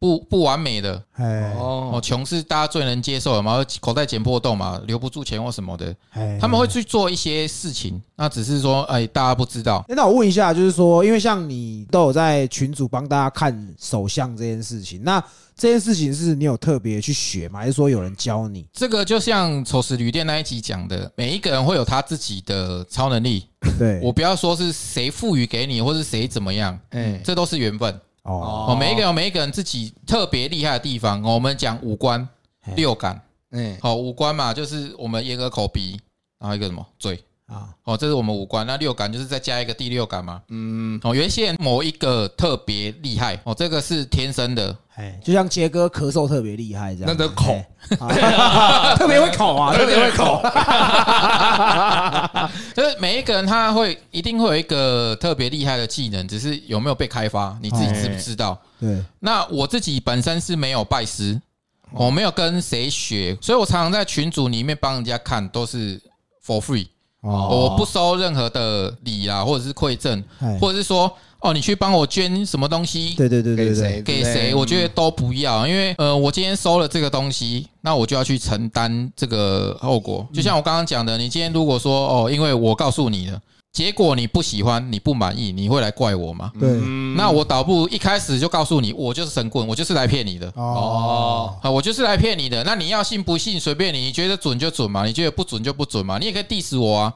不不完美的，哎哦，穷是大家最能接受的嘛，口袋捡破洞嘛，留不住钱或什么的，他们会去做一些事情，那只是说，哎，大家不知道。那我问一下，就是说，因为像你都有在群组帮大家看手相这件事情，那这件事情是你有特别去学吗？还是说有人教你？这个就像丑时旅店那一集讲的，每一个人会有他自己的超能力。对我不要说是谁赋予给你，或是谁怎么样，哎，这都是缘分。哦，每一个有每一个人自己特别厉害的地方。我们讲五官六感，嗯，好，五官嘛，就是我们眼耳口鼻，然后一个什么嘴啊，哦，这是我们五官。那六感就是再加一个第六感嘛，嗯，哦，有一些人某一个特别厉害，哦，这个是天生的。哎，就像杰哥咳嗽特别厉害这样，那得口特别会口啊，特别会口。就是每一个人他会一定会有一个特别厉害的技能，只是有没有被开发，你自己知不知道？对。那我自己本身是没有拜师，我没有跟谁学，所以我常常在群组里面帮人家看，都是 for free，我不收任何的礼啊，或者是馈赠，或者是说。哦，你去帮我捐什么东西？对对对对对，给谁？我觉得都不要，因为呃，我今天收了这个东西，那我就要去承担这个后果。就像我刚刚讲的，你今天如果说哦，因为我告诉你了。结果你不喜欢，你不满意，你会来怪我吗？对，那我倒不如一开始就告诉你，我就是神棍，我就是来骗你的。哦，我就是来骗你的。那你要信不信随便你，你觉得准就准嘛，你觉得不准就不准嘛。你也可以 diss 我啊，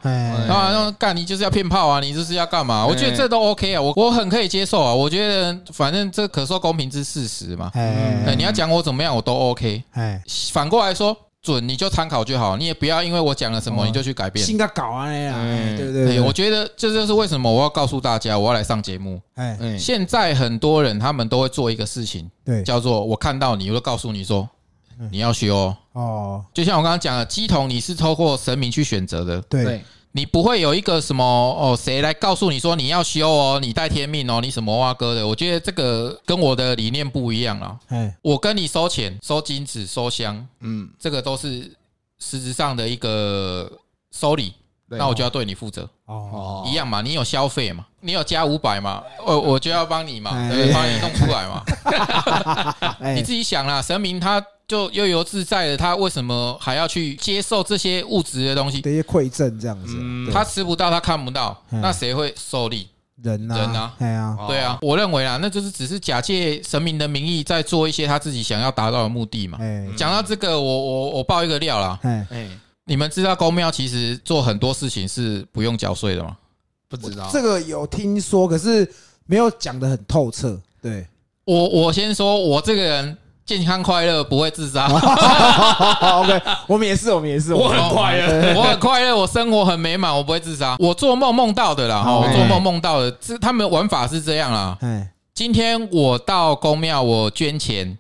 啊，干你就是要骗炮啊，你就是要干嘛？我觉得这都 OK 啊，我我很可以接受啊。我觉得反正这可说公平之事实嘛。哎，你要讲我怎么样，我都 OK。哎，反过来说。准你就参考就好，你也不要因为我讲了什么你就去改变。新的搞啊那样，对对对，我觉得这就是为什么我要告诉大家我要来上节目。哎，现在很多人他们都会做一个事情，对，叫做我看到你，我就告诉你说你要学哦。就像我刚刚讲的，鸡桶你是透过神明去选择的，对。你不会有一个什么哦，谁来告诉你说你要修哦，你带天命哦，你什么哇哥的？我觉得这个跟我的理念不一样啊。哎，我跟你收钱、收金子、收香，嗯，这个都是实质上的一个收礼，那我就要对你负责。哦，一样嘛，你有消费嘛，你有加五百嘛，我我就要帮你嘛，帮你弄出来嘛，你自己想啦，神明他。就悠游自在的他，为什么还要去接受这些物质的东西？这些馈赠这样子，他吃不到，他看不到，那谁会受力？人呐，人呐，对啊，对啊。我认为啊，那就是只是假借神明的名义，在做一些他自己想要达到的目的嘛。讲到这个，我我我爆一个料啦。哎，你们知道公庙其实做很多事情是不用缴税的吗？不知道这个有听说，可是没有讲的很透彻。对我，我先说，我这个人。健康快乐，不会自杀。OK，我们也是，我们也是，我很快乐，我很快乐，我生活很美满，我不会自杀。我做梦梦到的啦，哈，我做梦梦到的，这他们玩法是这样啦。今天我到公庙，我捐钱，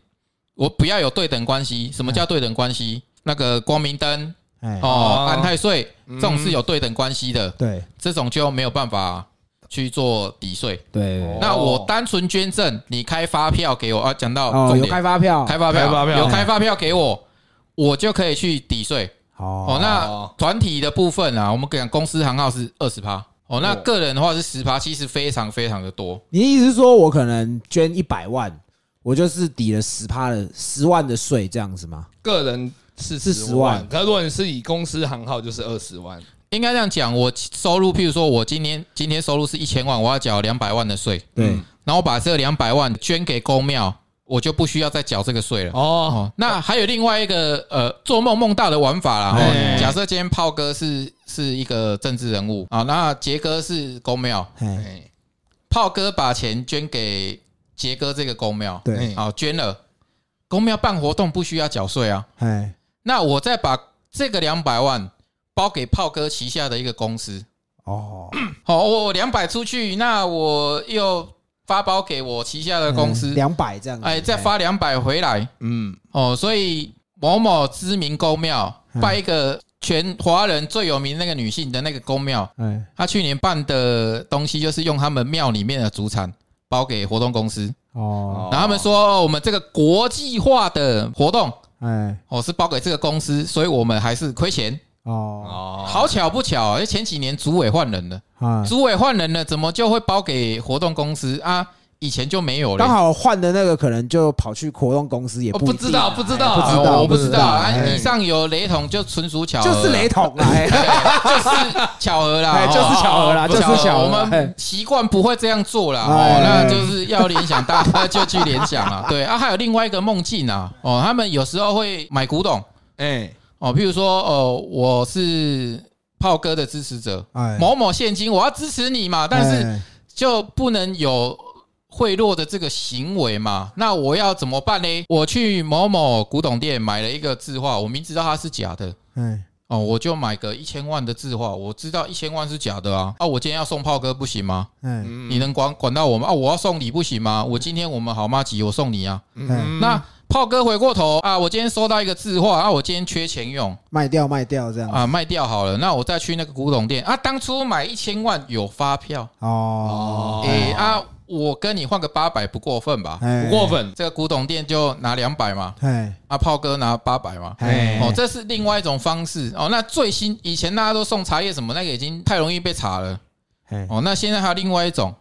我不要有对等关系。什么叫对等关系？那个光明灯，哦，安太岁，这种是有对等关系的。对，这种就没有办法。去做抵税，对。那我单纯捐赠，你开发票给我啊？讲到哦有开发票，开发票，有开发票给我，我就可以去抵税。哦，那团体的部分啊，我们讲公司行号是二十趴，哦，那个人的话是十趴，其实非常非常的多。你的意思是说我可能捐一百万，我就是抵了十趴的十万的税，这样子吗？个人是是十万，可如果你是以公司行号，就是二十万。应该这样讲，我收入，譬如说，我今天今天收入是一千万，我要缴两百万的税。对，然后我把这两百万捐给公庙，我就不需要再缴这个税了。哦，那还有另外一个呃，做梦梦到的玩法啦。假设今天炮哥是是一个政治人物啊，那杰哥是公庙，炮哥把钱捐给杰哥这个公庙，对，啊，捐了，公庙办活动不需要缴税啊。哎，那我再把这个两百万。包给炮哥旗下的一个公司。哦，好，我两百出去，那我又发包给我旗下的公司。两百这样，哎，再发两百回来，嗯，哦，所以某某知名公庙拜一个全华人最有名那个女性的那个公庙，哎，他去年办的东西就是用他们庙里面的主产包给活动公司。哦，然后他们说我们这个国际化的活动，哎，我是包给这个公司，所以我们还是亏钱。哦，好巧不巧，因为前几年主委换人了，主委换人了，怎么就会包给活动公司？啊？以前就没有了，刚好换的那个可能就跑去活动公司，也不知道，不知道，不知道，我不知道。以上有雷同，就纯属巧合，就是雷同，就是巧合啦，就是巧合啦，就是巧合。我们习惯不会这样做啦，哦，那就是要联想，大家就去联想啊。对。啊，还有另外一个梦境啊，哦，他们有时候会买古董，哎。哦，譬如说，哦，我是炮哥的支持者，某某现金，我要支持你嘛，但是就不能有贿赂的这个行为嘛？那我要怎么办呢？我去某某古董店买了一个字画，我明知道它是假的，嗯，哦，我就买个一千万的字画，我知道一千万是假的啊，啊，我今天要送炮哥不行吗？嗯，你能管管到我吗？啊，我要送礼不行吗？我今天我们好妈吉，我送你啊，嗯，那。炮哥回过头啊！我今天收到一个字画啊！我今天缺钱用，卖掉卖掉这样啊，卖掉好了。那我再去那个古董店啊，当初买一千万有发票哦。哎啊，我跟你换个八百不过分吧？不过分。这个古董店就拿两百嘛。哎，啊，炮哥拿八百嘛。哎，哦，这是另外一种方式哦。那最新以前大家都送茶叶什么，那个已经太容易被查了。哦，那现在还有另外一种。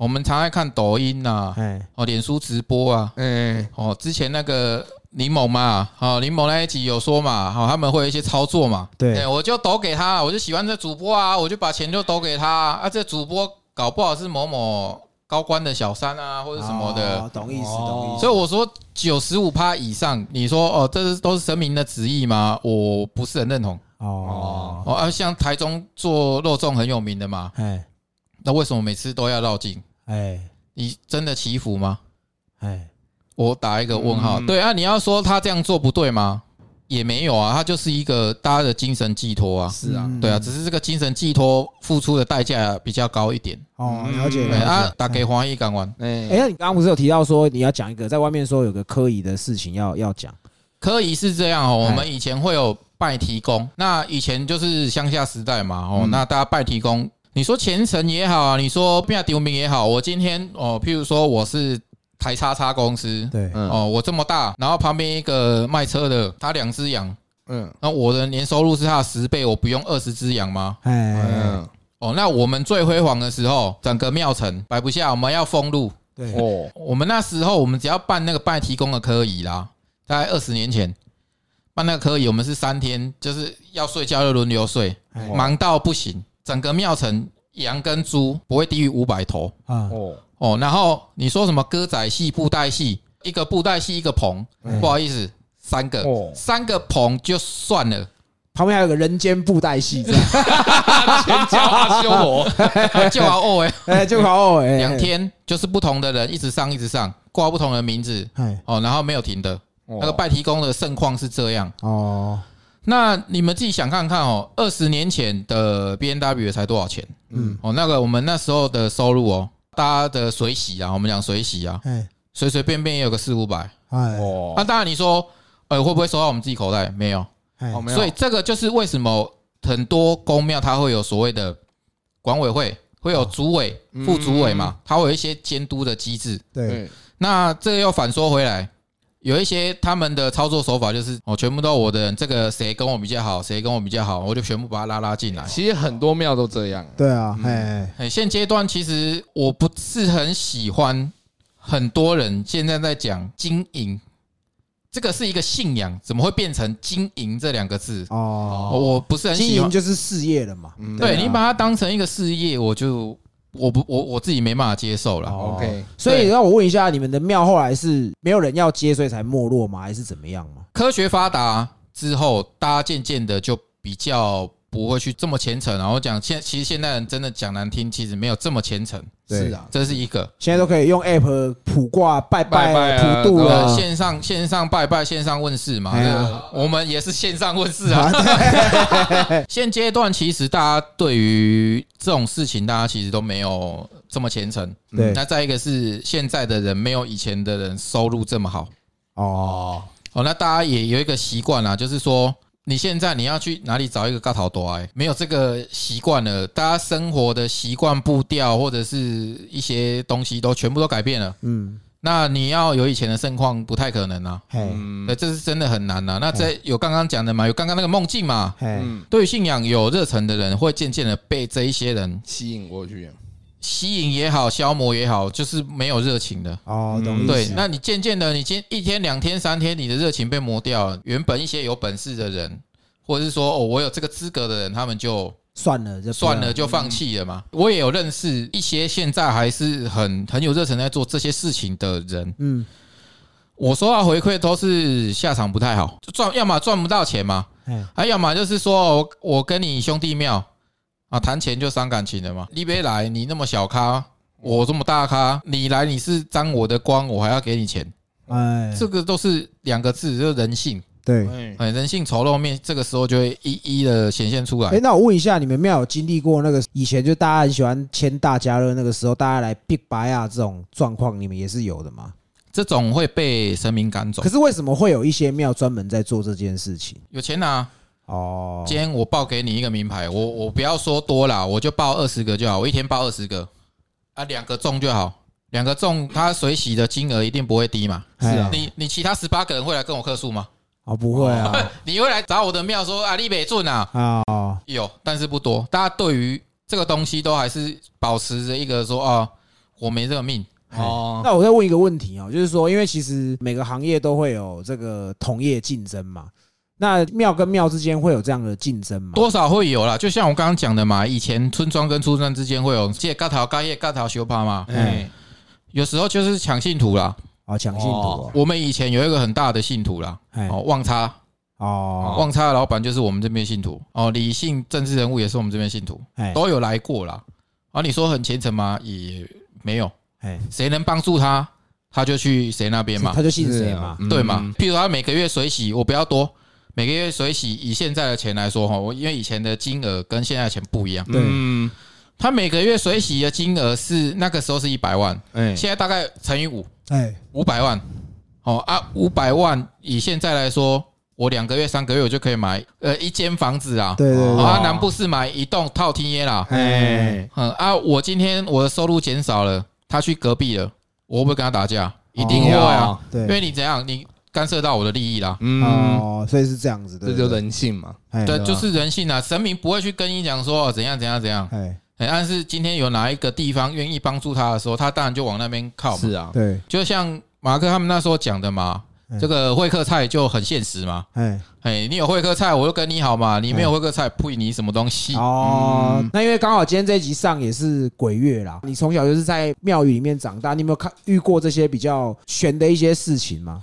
我们常爱看抖音呐，哦，脸书直播啊，哎，哦，之前那个林某嘛，哦，林某那一集有说嘛，好，他们会有一些操作嘛，对，我就抖给他，我就喜欢这主播啊，我就把钱就抖给他啊，这主播搞不好是某某高官的小三啊，或者什么的，懂意思，懂意思。所以我说九十五趴以上，你说哦，这是都是神明的旨意吗？我不是很认同。哦哦，啊，像台中做肉粽很有名的嘛，哎，那为什么每次都要绕境？哎，你真的祈福吗？哎，我打一个问号。对啊，你要说他这样做不对吗？也没有啊，他就是一个大家的精神寄托啊。是啊，对啊，只是这个精神寄托付出的代价比较高一点。哦，了解。啊，打给黄奕港湾。哎，哎，你刚刚不是有提到说你要讲一个在外面说有个科仪的事情要要讲？科仪是这样哦，我们以前会有拜提公，那以前就是乡下时代嘛，哦，那大家拜提公。你说前程也好啊，你说变丢名也好，我今天哦，譬如说我是台叉叉公司，对，哦，我这么大，然后旁边一个卖车的，他两只羊，嗯，那我的年收入是他的十倍，我不用二十只羊吗？哎，哦，那我们最辉煌的时候，整个庙城摆不下，我们要封路，对，哦，我们那时候我们只要办那个拜提供的科仪啦，大概二十年前办那个科仪，我们是三天，就是要睡觉就轮流睡，忙到不行。整个庙城羊跟猪不会低于五百头。啊。哦。哦，然后你说什么歌仔戏、布袋戏，一个布袋戏一个棚，不好意思，三个。三个棚就算了，旁边还有个人间布袋戏，全叫阿修罗，就好哦哎。哎就好哦哎，两天就是不同的人一直上一直上，挂不同的名字，哦，然后没有停的，那个拜提公的盛况是这样。哦。那你们自己想看看哦，二十年前的 B N W 才多少钱？嗯，哦，那个我们那时候的收入哦，大家的水洗啊，我们讲水洗啊，随随便便也有个四五百，哎，那当然你说，呃，会不会收到我们自己口袋？没有，哦，没有。所以这个就是为什么很多公庙它会有所谓的管委会，会有主委、副主委嘛，它会有一些监督的机制。对，那这个又反说回来。有一些他们的操作手法就是哦，全部都我的人，这个谁跟我比较好，谁跟我比较好，我就全部把他拉拉进来。其实很多庙都这样。对啊，哎哎，现阶段其实我不是很喜欢，很多人现在在讲经营，这个是一个信仰，怎么会变成经营这两个字？哦，我不是很喜欢。经营就是事业了嘛。对你把它当成一个事业，我就。我不，我我自己没办法接受了。OK，所以让我问一下，你们的庙后来是没有人要接，所以才没落吗？还是怎么样吗？科学发达之后，大家渐渐的就比较。不会去这么虔诚，然后讲现其实现代人真的讲难听，其实没有这么虔诚。是啊，这是一个。现在都可以用 app 普挂拜拜普渡了，线上线上拜拜，线上问世嘛。我们也是线上问世啊。现阶段其实大家对于这种事情，大家其实都没有这么虔诚。对。那再一个是现在的人没有以前的人收入这么好。哦。哦，那大家也有一个习惯啊，就是说。你现在你要去哪里找一个高头多哎？没有这个习惯了，大家生活的习惯步调或者是一些东西都全部都改变了。嗯，那你要有以前的盛况不太可能啊。嗯，这是真的很难呐。那在有刚刚讲的嘛，有刚刚那个梦境嘛。嗯，对于信仰有热忱的人，会渐渐的被这一些人吸引过去。吸引也好，消磨也好，就是没有热情的哦。对，那你渐渐的，你今一天、两天、三天，你的热情被磨掉了。原本一些有本事的人，或者是说哦，我有这个资格的人，他们就算了，就算了，就放弃了嘛。我也有认识一些现在还是很很有热忱在做这些事情的人。嗯，我收到回馈都是下场不太好，赚要么赚不到钱嘛，还要么就是说我我跟你兄弟庙。啊，谈钱就伤感情了嘛？你别来，你那么小咖，我这么大咖，你来你是沾我的光，我还要给你钱，哎，这个都是两个字，就是人性。对，哎，人性丑陋面，这个时候就会一一的显现出来。哎，那我问一下，你们庙有经历过那个以前就大家很喜欢签大家乐那个时候，大家来逼白啊这种状况，你们也是有的吗？这种会被神明赶走。可是为什么会有一些庙专门在做这件事情？有钱拿。哦，今天我报给你一个名牌，我我不要说多了，我就报二十个就好，我一天报二十个，啊，两个中就好，两个中，他水洗的金额一定不会低嘛。是啊，你你其他十八个人会来跟我客诉吗？哦，不会啊，你会来找我的庙说啊，立北准啊，啊，有，但是不多，大家对于这个东西都还是保持着一个说啊，我没这个命。哦。那我再问一个问题哦，就是说，因为其实每个行业都会有这个同业竞争嘛。那庙跟庙之间会有这样的竞争吗？多少会有啦，就像我刚刚讲的嘛，以前村庄跟村庄之间会有借盖头盖叶盖头修帕嘛，哎，有时候就是抢信徒啦，啊，抢信徒。我们以前有一个很大的信徒啦，哦，旺差，哦，旺差的老板就是我们这边信徒，哦，理性政治人物也是我们这边信徒，都有来过啦。啊，你说很虔诚吗？也没有，哎，谁能帮助他，他就去谁那边嘛，他就信谁嘛，对嘛？譬如他每个月水洗，我不要多。每个月水洗，以现在的钱来说哈，我因为以前的金额跟现在的钱不一样。对，他每个月水洗的金额是那个时候是一百万，哎，现在大概乘以五，哎，五百万。哦啊，五百万以现在来说，我两个月、三个月我就可以买呃一间房子啊。对对。啊，南部是买一栋套厅耶啦。哎，嗯啊，我今天我的收入减少了，他去隔壁了，我会不会跟他打架？一定会啊。对，因为你怎样你。干涉到我的利益啦，哦，所以是这样子的，这就人性嘛，对，就是人性啊。神明不会去跟你讲说怎样怎样怎样，哎，但是今天有哪一个地方愿意帮助他的时候，他当然就往那边靠。是啊，对，就像马克他们那时候讲的嘛，这个会客菜就很现实嘛，哎，哎，你有会客菜，我就跟你好嘛，你没有会客菜，不你什么东西？哦。那因为刚好今天这一集上也是鬼月啦，你从小就是在庙宇里面长大，你有没有看遇过这些比较悬的一些事情吗？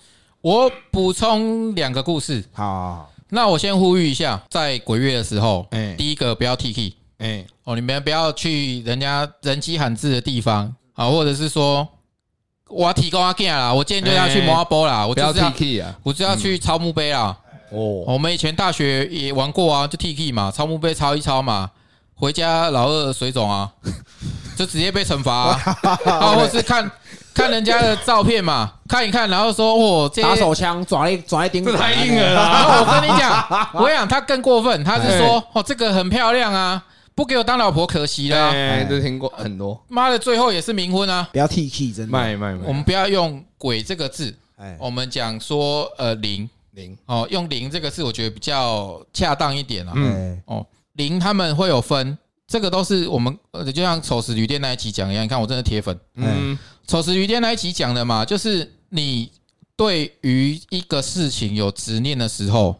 我补充两个故事。好，那我先呼吁一下，在鬼月的时候，哎，第一个不要 T K，哎，哦，你们不要去人家人迹罕至的地方啊，或者是说我要提高阿 g 啦，我今天就要去摩阿波啦，我就是要 K 啊，我就要去抄墓碑啦。哦，我们以前大学也玩过啊，就 T K 嘛，抄墓碑抄一抄嘛，回家老二水肿啊，就直接被惩罚啊，啊或是看看人家的照片嘛，看一看，然后说哦，这打手枪抓一抓一钉，这太硬了 然！后我跟你讲，我跟你讲他更过分，他是说哦，这个很漂亮啊，不给我当老婆可惜了啊，哎，这听过很多，妈的，最后也是冥婚啊。不要 T K，真的。卖卖卖，我们不要用“鬼”这个字，哎，我们讲说呃灵。灵，哦，用灵这个字，我觉得比较恰当一点啊。嗯。哦，灵他们会有分，这个都是我们呃，就像丑时旅店那一期讲一样。你看我真的铁粉，嗯，丑时旅店那一期讲的嘛，就是你对于一个事情有执念的时候，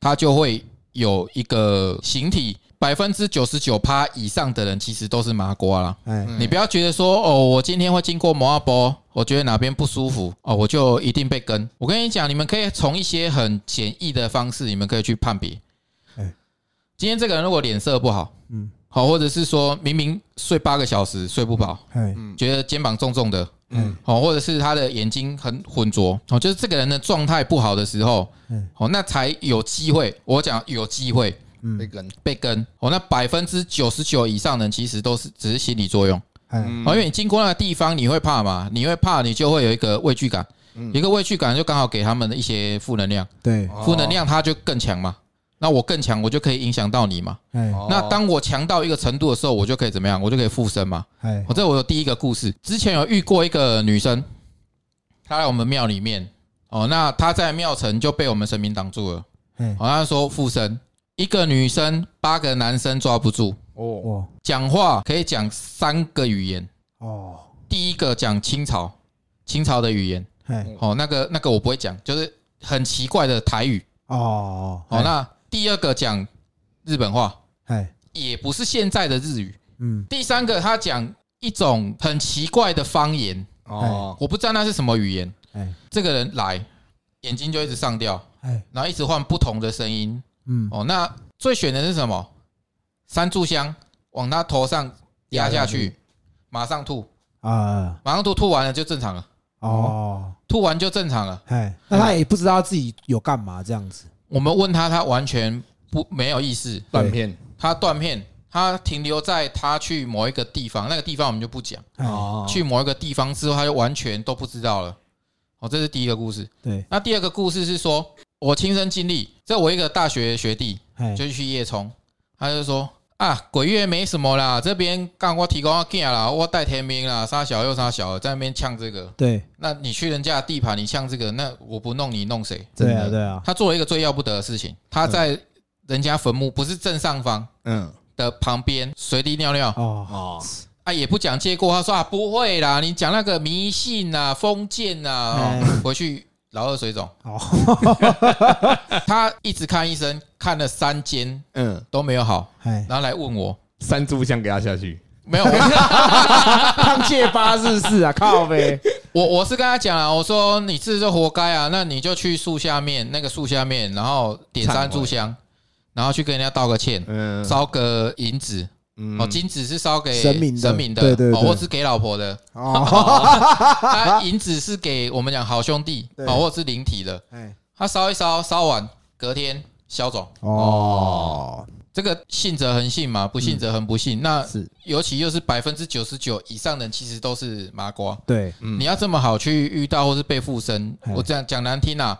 它就会有一个形体。百分之九十九趴以上的人其实都是麻瓜啦。哎，你不要觉得说哦，我今天会经过摩阿波，我觉得哪边不舒服哦，我就一定被跟。我跟你讲，你们可以从一些很简易的方式，你们可以去判别。哎今天这个人如果脸色不好，嗯嗯，好，或者是说明明睡八个小时睡不饱，哎，觉得肩膀重重的，嗯嗯，好，或者是他的眼睛很浑浊，哦，就是这个人的状态不好的时候嗯，哦，那才有机会。我讲有机会嗯被跟，被跟，哦，那百分之九十九以上的人其实都是只是心理作用。哎，嗯哦，因为你经过那个地方，你会怕嘛？你会怕，你就会有一个畏惧感，嗯一个畏惧感就刚好给他们的一些负能量，对，哦负能量它就更强嘛。那我更强，我就可以影响到你嘛。那当我强到一个程度的时候，我就可以怎么样？我就可以附身嘛。哎。我，这我有第一个故事，之前有遇过一个女生，她来我们庙里面，哦，那她在庙城就被我们神明挡住了，哎，好像说附身，一个女生八个男生抓不住，哦，哇，讲话可以讲三个语言。哦，第一个讲清朝，清朝的语言，哎，哦，那个那个我不会讲，就是很奇怪的台语。哦，哦，那第二个讲日本话，哎，也不是现在的日语。嗯，第三个他讲一种很奇怪的方言，哦，我不知道那是什么语言。哎，这个人来，眼睛就一直上吊，哎，然后一直换不同的声音。嗯，哦，那最选的是什么？三炷香往他头上压下去，马上吐，啊，马上吐，吐完了就正常了，哦，吐完就正常了。哎，那他也不知道自己有干嘛这样子，我们问他，他完全不没有意识，断片，他断片，他停留在他去某一个地方，那个地方我们就不讲。哎，哦，去某一个地方之后，他就完全都不知道了。哦，这是第一个故事。对，那第二个故事是说，我亲身经历，这我一个大学学弟哎，就去夜冲，他就说啊，鬼月没什么啦，这边刚我提供要干啦，我带天兵啦，杀小又杀小，在那边呛这个。对，那你去人家的地盘，你呛这个，那我不弄你弄谁？对啊，真的。对啊，他做了一个最要不得的事情，他在人家坟墓不是正上方嗯，的旁边随地尿尿。哦，哦，啊，也不讲借过。他说啊，不会啦，你讲那个迷信啊、封建呐、哎。哦，回去老二水肿。哦，他一直看医生，看了三间嗯，都没有好，哎，然后来问我，三炷香给他下去，没有，我烫戒八日是啊，靠呗，我我是跟他讲啊，我说你这就活该啊，那你就去树下面那个树下面，然后点三炷香，然后去跟人家道个歉，嗯，烧个银纸，嗯。哦，金子是烧给神明的神明的，对对对。哦，或是给老婆的，哦，啊，银子是给我们讲好兄弟，对。哦，或者是灵体的，哎，他烧一烧，烧完隔天消肿。哦，这个信则恒信嘛，不信则恒不信。那是。尤其又是百分之九十九以上的人，其实都是麻瓜。对，嗯你要这么好去遇到或是被附身哎，我这样讲难听啊，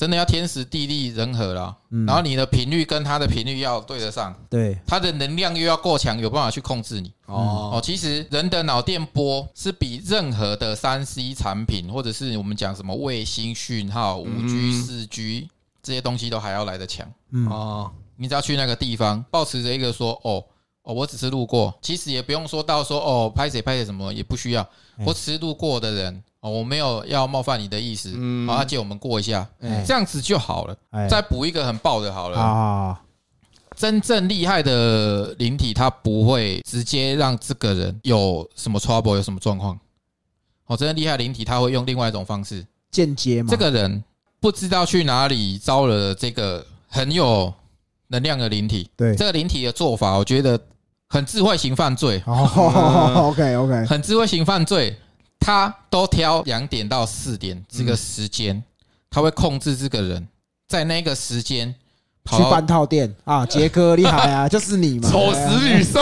真的要天时地利人和啦。嗯。然后你的频率跟他的频率要对得上，对，他的能量又要够强，有办法去控制你。哦，哦，其实人的脑电波是比任何的三 C 产品，或者是我们讲什么卫星讯号、五 G、嗯。四 G 这些东西都还要来得强。嗯，哦，你只要去那个地方，保持着一个说哦哦，我只是路过，其实也不用说到说哦拍谁拍谁什么也不需要，嗯我只是路过的人哦，我没有要冒犯你的意思，嗯。好，他借我们过一下，哎。这样子就好了。哎，再补一个很爆的好了，啊，真正厉害的灵体，他不会直接让这个人有什么 trouble，有什么状况。哦，真正厉害的灵体，他会用另外一种方式，间接嘛，这个人不知道去哪里招了这个很有能量的灵体，对，这个灵体的做法，我觉得很智慧型犯罪，哦，OK OK，很智慧型犯罪。他都挑两点到四点这个时间，他会控制这个人在那个时间去半套店。啊，杰哥厉害啊，就是你嘛，丑死女色，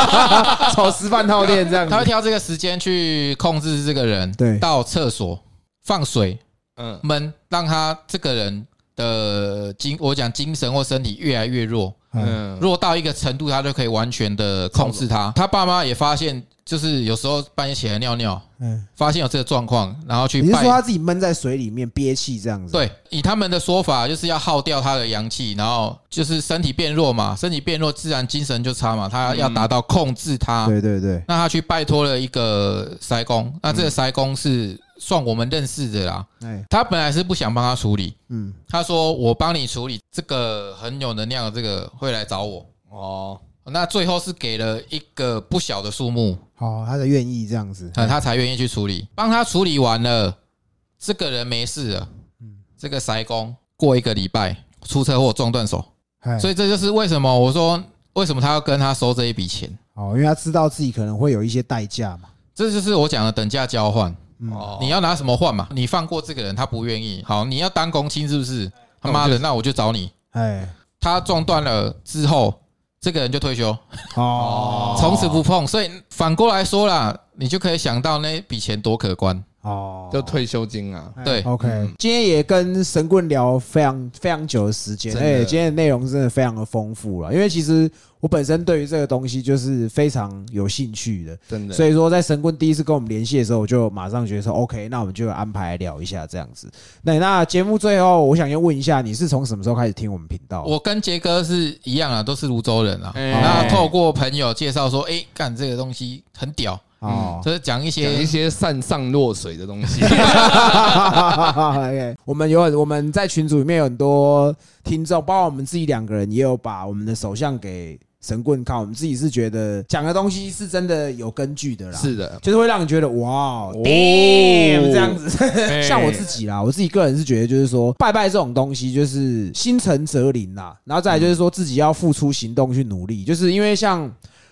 丑时半套店这样，他会挑这个时间去控制这个人，对，到厕所放水，嗯，闷，让他这个人的精，我讲精神或身体越来越弱。嗯，弱到一个程度，他就可以完全的控制他。他爸妈也发现，就是有时候半夜起来尿尿，嗯，发现有这个状况，然后去。你是说他自己闷在水里面憋气这样子？对，以他们的说法，就是要耗掉他的阳气，然后就是身体变弱嘛，身体变弱，自然精神就差嘛。他要达到控制他。对对对。那他去拜托了一个塞公，那这个塞公是。算我们认识的啦。哎，他本来是不想帮他处理，嗯，他说我帮你处理这个很有能量的这个会来找我。哦。那最后是给了一个不小的数目，好，他才愿意这样子，他才愿意去处理。帮他处理完了，这个人没事了，嗯，这个塞工过一个礼拜出车祸撞断手，所以这就是为什么我说为什么他要跟他收这一笔钱。哦，因为他知道自己可能会有一些代价嘛，这就是我讲的等价交换。哦，你要拿什么换嘛？你放过这个人，他不愿意。好，你要当公亲是不是？他妈的，那我就找你。哎，他撞断了之后，这个人就退休。哦，从此不碰。所以反过来说啦，你就可以想到那笔钱多可观。哦，就退休金啊。对，OK。今天也跟神棍聊非常非常久的时间，哎，今天的内容真的非常的丰富了。因为其实我本身对于这个东西就是非常有兴趣的，真的。所以说，在神棍第一次跟我们联系的时候，我就马上觉得说，OK，那我们就安排聊一下这样子。那那节目最后，我想要问一下，你是从什么时候开始听我们频道？我跟杰哥是一样啊，都是泸州人啊。那透过朋友介绍说，哎，干这个东西很屌。哦，就是讲一些一些善上落水的东西。OK，我们有很我们在群组里面有很多听众，包括我们自己两个人，也有把我们的首相给神棍看。我们自己是觉得讲的东西是真的有根据的啦。是的，就是会让你觉得哇，damn 这样子。像我自己啦，我自己个人是觉得，就是说拜拜这种东西，就是心诚则灵啦。然后再来就是说自己要付出行动去努力，就是因为像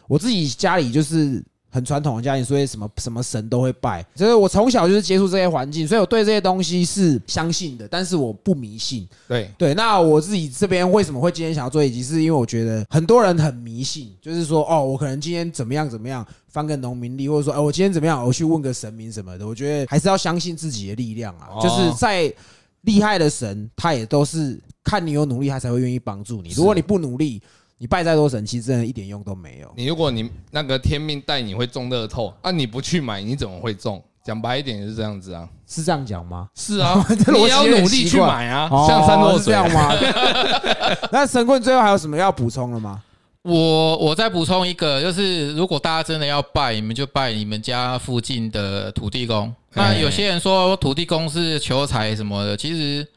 我自己家里就是。很传统的家庭，所以什么什么神都会拜。所以我从小就是接触这些环境，所以我对这些东西是相信的，但是我不迷信。对对，那我自己这边为什么会今天想要做一集，是因为我觉得很多人很迷信，就是说哦，我可能今天怎么样怎么样，翻个农民历，或者说哎，我今天怎么样，我去问个神明什么的。我觉得还是要相信自己的力量啊，就是在厉害的神，他也都是看你有努力，他才会愿意帮助你。如果你不努力，你拜再多神，其实真的一点用都没有。你如果你那个天命带你会中乐透，啊，你不去买，你怎么会中？讲白一点也是这样子啊，是这样讲吗？是啊，你要努力去买啊，像三多这样吗？那神棍最后还有什么要补充的吗？我我再补充一个，就是如果大家真的要拜，你们就拜你们家附近的土地公。那有些人说土地公是求财什么的，其实。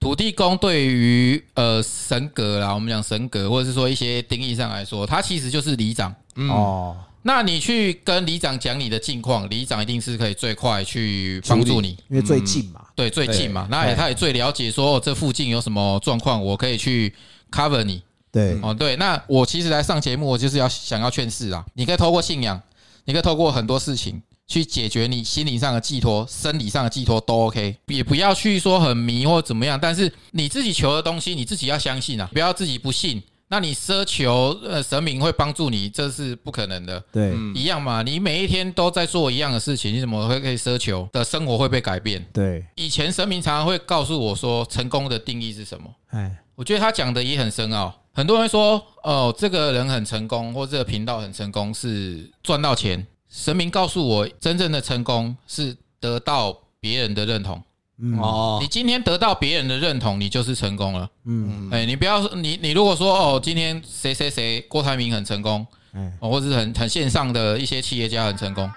土地公对于呃神格啦，我们讲神格，或者是说一些定义上来说，它其实就是里长。哦。那你去跟里长讲你的近况，里长一定是可以最快去帮助你，因为最近嘛，对，最近嘛，那也他也最了解说这附近有什么状况，我可以去 cover 你。对，哦，对，那我其实来上节目，我就是要想要劝世啊，你可以透过信仰，你可以透过很多事情。去解决你心灵上的寄托、生理上的寄托都 OK，也不要去说很迷或怎么样。但是你自己求的东西，你自己要相信啊，不要自己不信。那你奢求呃神明会帮助你，这是不可能的。对，一样嘛，你每一天都在做一样的事情，你怎么会可以奢求的生活会被改变？对，以前神明常常会告诉我说，成功的定义是什么？哎，我觉得他讲的也很深奥。很多人说，哦，这个人很成功，或这个频道很成功，是赚到钱。神明告诉我，真正的成功是得到别人的认同。哦，你今天得到别人的认同，你就是成功了。嗯，哎，你不要你你如果说哦，今天谁谁谁郭台铭很成功，嗯，或者是很很线上的一些企业家很成功，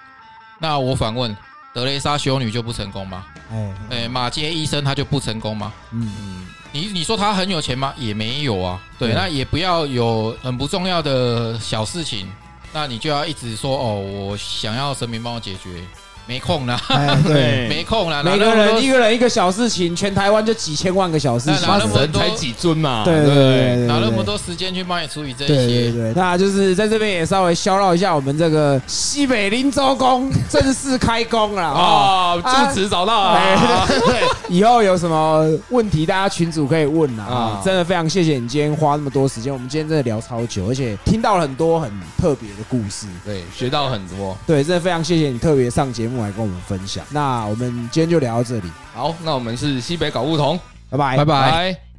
那我反问，德雷莎修女就不成功吗？哎哎，马街医生他就不成功吗？嗯嗯，你你说他很有钱吗？也没有啊。对，那也不要有很不重要的小事情。那你就要一直说哦，我想要神明帮我解决，没空了，对，没空了。每个人一个人一个小事情，全台湾就几千万个小事情，神才几尊嘛？对对对，哪那么多时间去帮你处理这些。对对对，那就是在这边也稍微消绕一下我们这个西北林州宫正式开工了啊！住址找到了，对，以后有什么问题，大家群主可以问啊！真的非常谢谢你今天花那么多时间，我们今天真的聊超久，而且听到了很多很特别的故事，对，学到很多，对，真的非常谢谢你特别上节目来跟我们分享。那我们今天就聊到这里。好，那我们是西北搞不同，拜拜，拜拜。